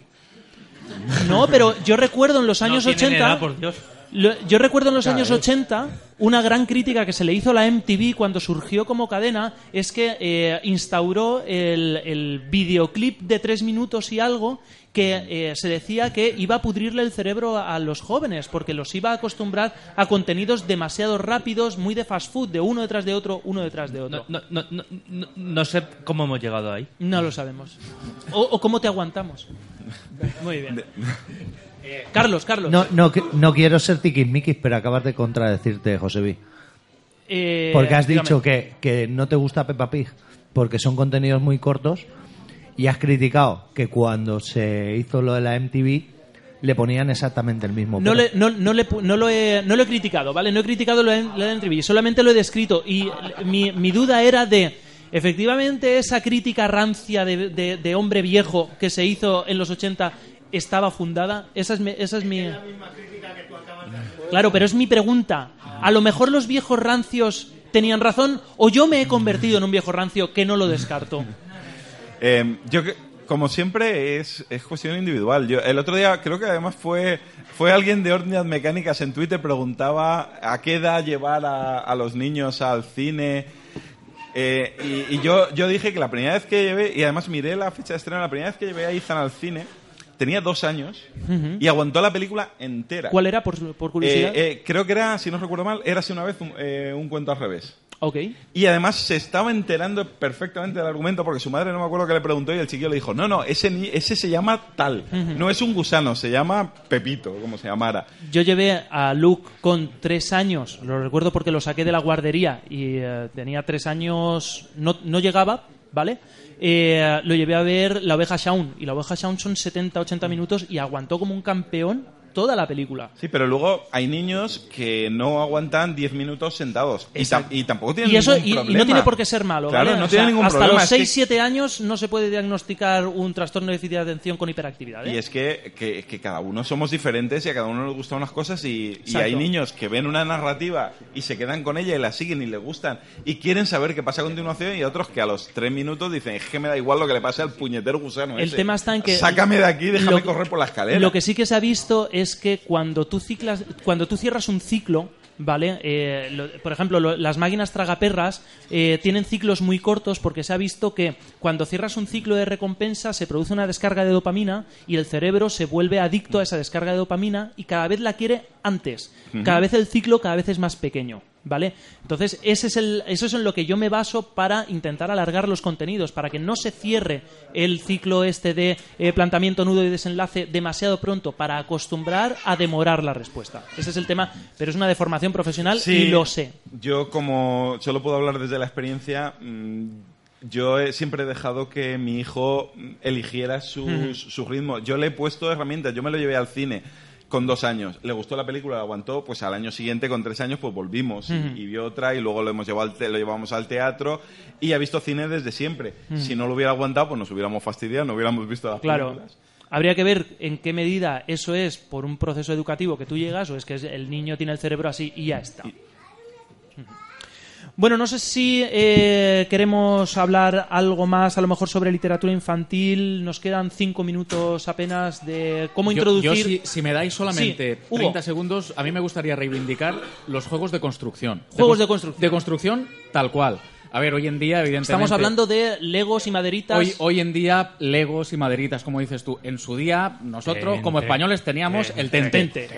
No, pero yo recuerdo en los años no tienen 80... edad, por Dios. Lo- Yo recuerdo en los años 80 una gran crítica que se le hizo a la MTV cuando surgió como cadena es que eh, instauró el, el videoclip de tres minutos y algo que eh, se decía que iba a pudrirle el cerebro a, a los jóvenes porque los iba a acostumbrar a contenidos demasiado rápidos, muy de fast food, de uno detrás de otro, uno detrás de otro. No, no, no, no, no- no sé cómo hemos llegado ahí. No lo sabemos. O, o cómo te aguantamos. Muy bien. Eh, Carlos, Carlos. No, no, qui- no quiero ser tiquismiquis, pero acabas de contradecirte, Josebi. Eh, Porque has dígame. dicho que, que no te gusta Peppa Pig porque son contenidos muy cortos y has criticado que cuando se hizo lo de la MTV le ponían exactamente el mismo. No, pero. le- no, no le no lo he, no lo he criticado, ¿vale? No he criticado lo de, lo de MTV, solamente lo he descrito. Y mi, mi duda era de, efectivamente, esa crítica rancia de, de- de hombre viejo que se hizo en los 80 estaba fundada. Esa es mi... Esa es mi... Claro, pero es mi pregunta. A lo mejor los viejos rancios tenían razón o yo me he convertido en un viejo rancio que no lo descarto. [LAUGHS] Eh, yo, que- como siempre, es, es cuestión individual. Yo, el otro día, creo que además fue, fue alguien de Órdenes Mecánicas en Twitter, preguntaba a qué edad llevar a, a los niños al cine. Eh, y y yo, yo dije que la primera vez que llevé, y además miré la fecha de estreno, la primera vez que llevé a Ethan al cine, tenía dos años y aguantó la película entera. ¿Cuál era, por, por curiosidad? Eh, eh, creo que era, si no recuerdo mal, era así una vez un, eh, un cuento al revés. ok. Y además se estaba enterando perfectamente del argumento porque su madre no me acuerdo que le preguntó y el chiquillo le dijo, no, no, ese, ese se llama tal, no es un gusano, se llama Pepito, como se llamara. Yo llevé a Luke con tres años, lo recuerdo porque lo saqué de la guardería y eh, tenía tres años, no, no llegaba, ¿vale? Eh, lo llevé a ver La oveja Shaun y La oveja Shaun son 70-80 minutos y aguantó como un campeón toda la película. Sí, pero luego hay niños que no aguantan 10 minutos sentados y, tam- y tampoco tienen Y eso ningún y, y problema. no tiene por qué ser malo, Claro, ¿vale? no O tiene sea, ningún hasta problema. los es que- 6-7 años no se puede diagnosticar un trastorno de déficit de atención con hiperactividad, ¿eh? Y es que, que- que cada uno somos diferentes y a cada uno nos gustan unas cosas y, y hay niños que ven una narrativa y se quedan con ella y la siguen y les gustan y quieren saber qué pasa a continuación y otros que a los tres minutos dicen es que me da igual lo que le pase al puñetero gusano El ese. tema está en que Sácame de aquí, déjame lo- correr por la escalera. Lo que sí que se ha visto es que cuando tú ciclas, cuando tú cierras un ciclo, ¿vale? Eh, lo- por ejemplo, lo- las máquinas tragaperras eh, tienen ciclos muy cortos porque se ha visto que cuando cierras un ciclo de recompensa se produce una descarga de dopamina y el cerebro se vuelve adicto a esa descarga de dopamina y cada vez la quiere antes. Cada vez el ciclo cada vez es más pequeño. ¿Vale? Entonces, ese es el, eso es en lo que yo me baso para intentar alargar los contenidos, para que no se cierre el ciclo este de eh, planteamiento, nudo y desenlace demasiado pronto, para acostumbrar a demorar la respuesta. Ese es el tema, pero es una deformación profesional y lo sé. Yo, como solo puedo hablar desde la experiencia, mm, yo he- siempre he dejado que mi hijo mm, eligiera sus, su ritmo. Yo le he puesto herramientas. Yo me lo llevé al cine con dos años. Le gustó la película, la aguantó. Pues al año siguiente, con tres años, pues volvimos y- y, vio otra y luego lo hemos llevado al te- lo llevamos al teatro y ha visto cine desde siempre. Si no lo hubiera aguantado, pues nos hubiéramos fastidiado, no hubiéramos visto las Claro. películas. Habría que ver en qué medida eso es por un proceso educativo que tú llegas o es que el niño tiene el cerebro así y ya está. Bueno, no sé si eh, queremos hablar algo más, a lo mejor sobre literatura infantil. Nos quedan cinco minutos apenas de cómo Yo- introducir. Yo, si, si me dais solamente Sí, Hugo. 30 segundos, a mí me gustaría reivindicar los juegos de construcción. Juegos cons- de construcción. De construcción tal cual. A ver, hoy en día, evidentemente... Estamos hablando de legos y maderitas. Hoy, hoy en día, legos y maderitas, como dices tú. En su día, nosotros, como españoles, teníamos el tente.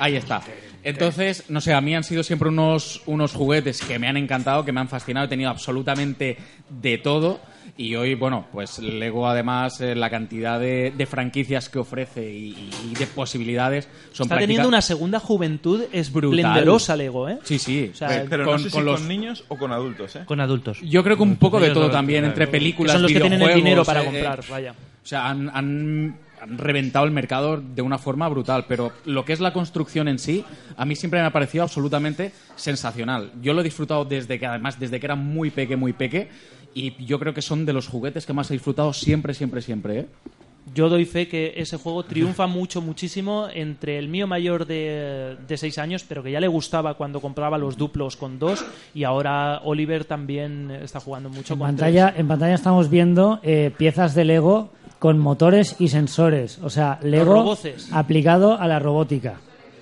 Ahí está. Entonces, no sé, a mí han sido siempre unos, unos juguetes que me han encantado, que me han fascinado. He tenido absolutamente de todo. Y hoy, bueno, pues Lego, además, eh, la cantidad de, de franquicias que ofrece y, y de posibilidades son Está práctica- teniendo una segunda juventud Brutal. esplendorosa Lego, ¿eh? Sí, sí. O sea, Pero con- no sé si con los- con niños o con adultos, ¿eh? Con adultos. Yo creo que un poco de todo también, entre que películas, son los que tienen el dinero para eh, comprar, eh, vaya. O sea, han, han- han reventado el mercado de una forma brutal, pero lo que es la construcción en sí, a mí siempre me ha parecido absolutamente sensacional. Yo lo he disfrutado desde que, además, desde que era muy peque, muy peque, y yo creo que son de los juguetes que más he disfrutado siempre, siempre, siempre, ¿eh? Yo doy fe que ese juego triunfa mucho, muchísimo entre el mío mayor de, de 6 años, pero que ya le gustaba cuando compraba los duplos con dos, y ahora Oliver también está jugando mucho En con pantalla, en pantalla estamos viendo eh, piezas de Lego con motores y sensores. O sea, Lego aplicado a la robótica.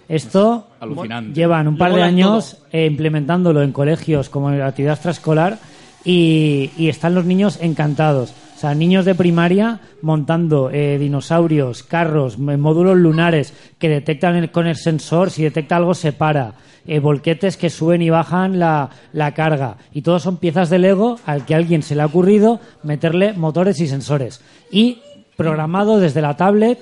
Esto Alucinante. llevan un par de años eh, implementándolo en colegios como en la actividad extraescolar y, y están los niños encantados. O sea, niños de primaria montando eh, dinosaurios, carros, módulos lunares que detectan el- con el sensor, si detecta algo se para, eh, volquetes que suben y bajan la, la carga. Y todos son piezas de Lego al que a alguien se le ha ocurrido meterle motores y sensores. Y programado desde la tablet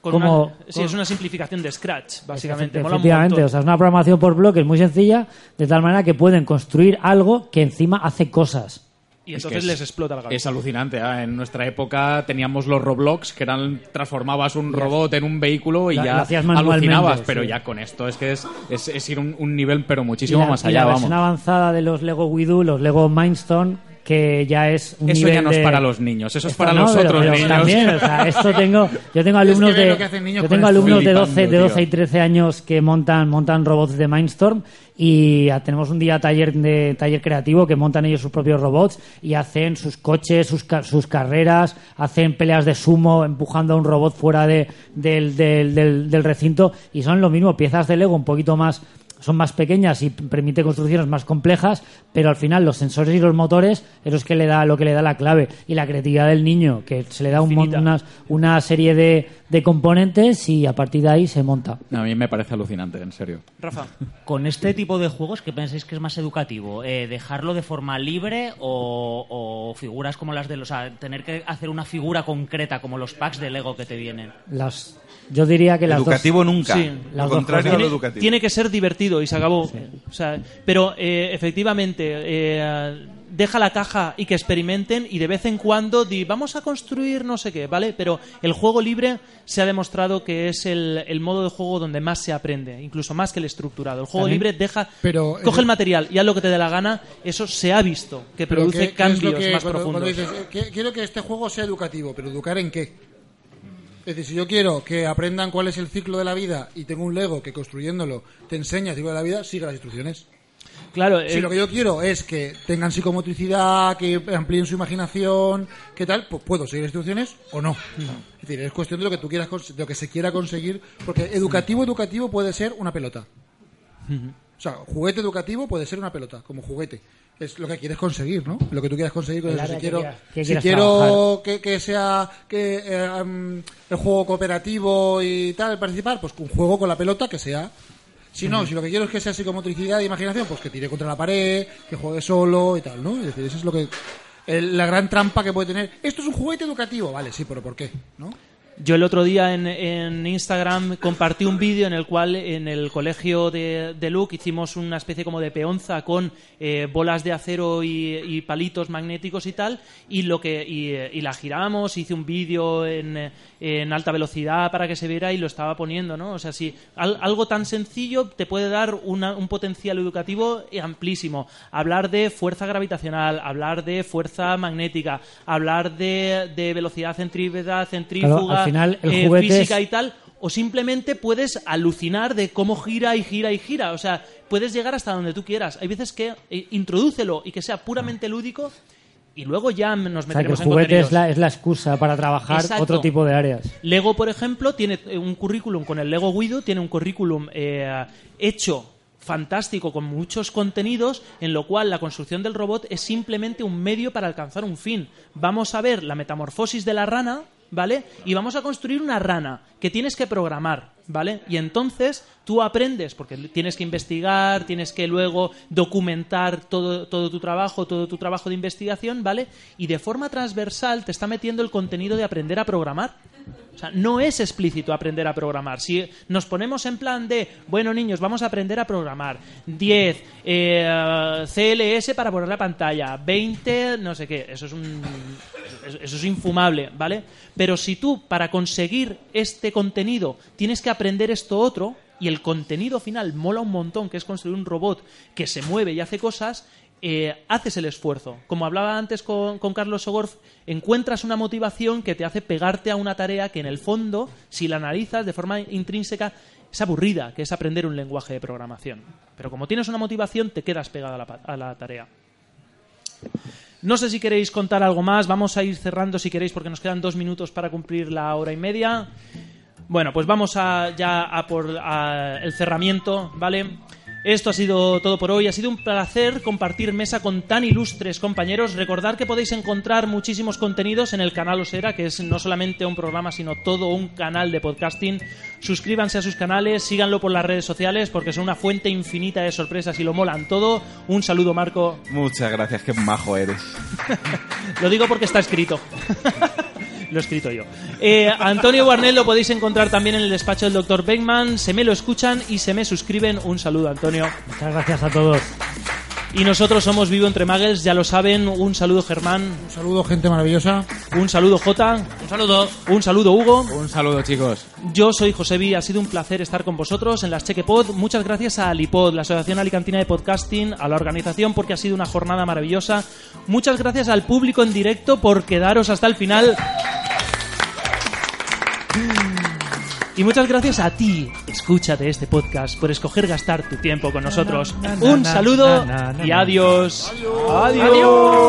con como- una- sí, es una simplificación de Scratch, básicamente. Efecti- Mola un Efectivamente, o sea, es una programación por bloques muy sencilla, de tal manera que pueden construir algo que encima hace cosas. y Es que entonces es- les explota la cabeza. Es alucinante. ¿eh? En nuestra época teníamos los Roblox, que eran transformabas un robot en un vehículo y ya hacías alucinabas. Pero sí. ya con esto es que es, es, es ir un, un nivel, pero Y muchísimo la, más y allá. la vamos. versión avanzada de los Lego Widow, los Lego Mindstorm, que ya es un Eso nivel ya no es de- para los niños, eso es Esto para no, los pero- niños. También, o sea, esto tengo, yo tengo [LAUGHS] alumnos de, que yo tengo alumnos de Flipando, 12, de 12 tío. y 13 años que montan, montan robots de Mindstorm y tenemos un día taller de taller creativo que montan ellos sus propios robots y hacen sus coches, sus, sus carreras, hacen peleas de sumo empujando a un robot fuera de, del, del, del, del recinto y son lo mismo, piezas de Lego un poquito más son más pequeñas y permite construcciones más complejas, pero al final los sensores y los motores es los que le da, lo que le da la clave. Y la creatividad del niño, que se le da un mon- Infinita. unas- una serie de, de componentes y a partir de ahí se monta. A mí me parece alucinante, en serio. Rafa. Con este tipo de juegos, ¿qué pensáis que es más educativo? Eh, ¿Dejarlo de forma libre o, o figuras como las de los... O sea, tener que hacer una figura concreta como los packs de Lego que te vienen? Las, yo diría que las Educativo dos, nunca. Sí. Las Lo dos contrario a lo tiene, educativo. tiene que ser divertido y se acabó. O sea, pero eh, efectivamente, eh, deja la caja y que experimenten y de vez en cuando di, vamos a construir no sé qué, ¿vale? Pero el juego libre se ha demostrado que es el, el modo de juego donde más se aprende, incluso más que el estructurado. El juego También, libre deja, pero- coge el material y haz lo que te dé la gana, eso se ha visto, que produce ¿qué- qué es cambios que- más cuando- profundos. cuando dices, eh, que- quiero que este juego sea educativo, pero ¿educar en qué? Es decir, si yo quiero que aprendan cuál es el ciclo de la vida y tengo un Lego que construyéndolo te enseña el ciclo de la vida, sigue las instrucciones. Claro, Si eh, lo que yo quiero es que tengan psicomotricidad, que amplíen su imaginación, ¿qué tal? Pues puedo seguir las instrucciones o no. Es decir, es cuestión de lo que tú quieras, de lo que se quiera conseguir, porque educativo, educativo puede ser una pelota. O sea, juguete educativo puede ser una pelota, como juguete. Es lo que quieres conseguir, ¿no? Lo que tú quieras conseguir con El eso. Si quiero, que si quiero que, que sea que eh, el juego cooperativo y tal, participar, pues un juego con la pelota que sea. Si no, si lo que quiero es que sea psicomotricidad e imaginación, pues que tire contra la pared, que juegue solo y tal, ¿no? Es decir, eso es lo que. el- la gran trampa que puede tener. Esto es un juguete educativo, vale, sí, pero ¿por qué? ¿No? Yo el otro día en, en Instagram compartí un vídeo en el cual en el colegio de, de Luke hicimos una especie como de peonza con eh, bolas de acero y, y palitos magnéticos y tal y lo que y, eh, y la giramos hice un vídeo en, en alta velocidad para que se viera y lo estaba poniendo no o sea si al- algo tan sencillo te puede dar una- un potencial educativo amplísimo. Hablar de fuerza gravitacional hablar de fuerza magnética hablar de, de velocidad centrípeta centrífuga final el eh, juguete física es- y tal, o simplemente puedes alucinar de cómo gira y gira y gira. O sea, puedes llegar hasta donde tú quieras. Hay veces que eh, introdúcelo y que sea puramente lúdico y luego ya nos O sea, que el en juguete es contenidos. la, es la excusa para trabajar Exacto. otro tipo de áreas. Lego, por ejemplo, tiene eh, un currículum con el Lego Guido, tiene un currículum eh, hecho fantástico con muchos contenidos en lo cual la construcción del robot es simplemente un medio para alcanzar un fin. Vamos a ver la metamorfosis de la rana, ¿vale? Y vamos a construir una rana que tienes que programar, ¿vale? Y entonces tú aprendes, porque tienes que investigar, tienes que luego documentar todo, todo tu trabajo, todo tu trabajo de investigación, ¿vale? Y de forma transversal te está metiendo el contenido de aprender a programar. O sea, no es explícito aprender a programar. Si nos ponemos en plan de, bueno, niños, vamos a aprender a programar. 10, eh, CLS para poner la pantalla. 20, no sé qué. Eso es, un, eso- eso es infumable, ¿vale? Pero si tú, para conseguir este contenido, tienes que aprender esto otro, y el contenido final mola un montón, que es construir un robot que se mueve y hace cosas, eh, haces el esfuerzo. Como hablaba antes con, Carlos Sogorf, encuentras una motivación que te hace pegarte a una tarea que en el fondo, si la analizas de forma intrínseca, es aburrida, que es aprender un lenguaje de programación. Pero como tienes una motivación, te quedas pegada a la, a la tarea. No sé si queréis contar algo más, vamos a ir cerrando si queréis porque nos quedan dos minutos para cumplir la hora y media. Bueno, pues vamos a, ya a por a el cerramiento, ¿vale? Esto ha sido todo por hoy. Ha sido un placer compartir mesa con tan ilustres compañeros. Recordar que podéis encontrar muchísimos contenidos en el canal Osera, que es no solamente un programa, sino todo un canal de podcasting. Suscríbanse a sus canales, síganlo por las redes sociales, porque son una fuente infinita de sorpresas y lo molan todo. Un saludo, Marco. Muchas gracias, qué majo eres. [LAUGHS] Lo digo porque está escrito. [LAUGHS] lo he escrito yo. Eh, Antonio Guarnel lo podéis encontrar también en el despacho del Dr. Beckman. Se me lo escuchan y se me suscriben. Un saludo, Antonio. Muchas gracias a todos. Y nosotros somos Vivo Entre Muggles, ya lo saben. Un saludo, Germán. Un saludo, gente maravillosa. Un saludo, Jota. Un saludo. Un saludo, Hugo. Un saludo, chicos. Yo soy Josebi, ha sido un placer estar con vosotros en las Chequepod. Muchas gracias a Alipod, la Asociación Alicantina de Podcasting, a la organización porque ha sido una jornada maravillosa. Muchas gracias al público en directo por quedaros hasta el final. Y muchas gracias a ti, escucha de este podcast, por escoger gastar tu tiempo con nosotros. Un saludo y adiós. Adiós.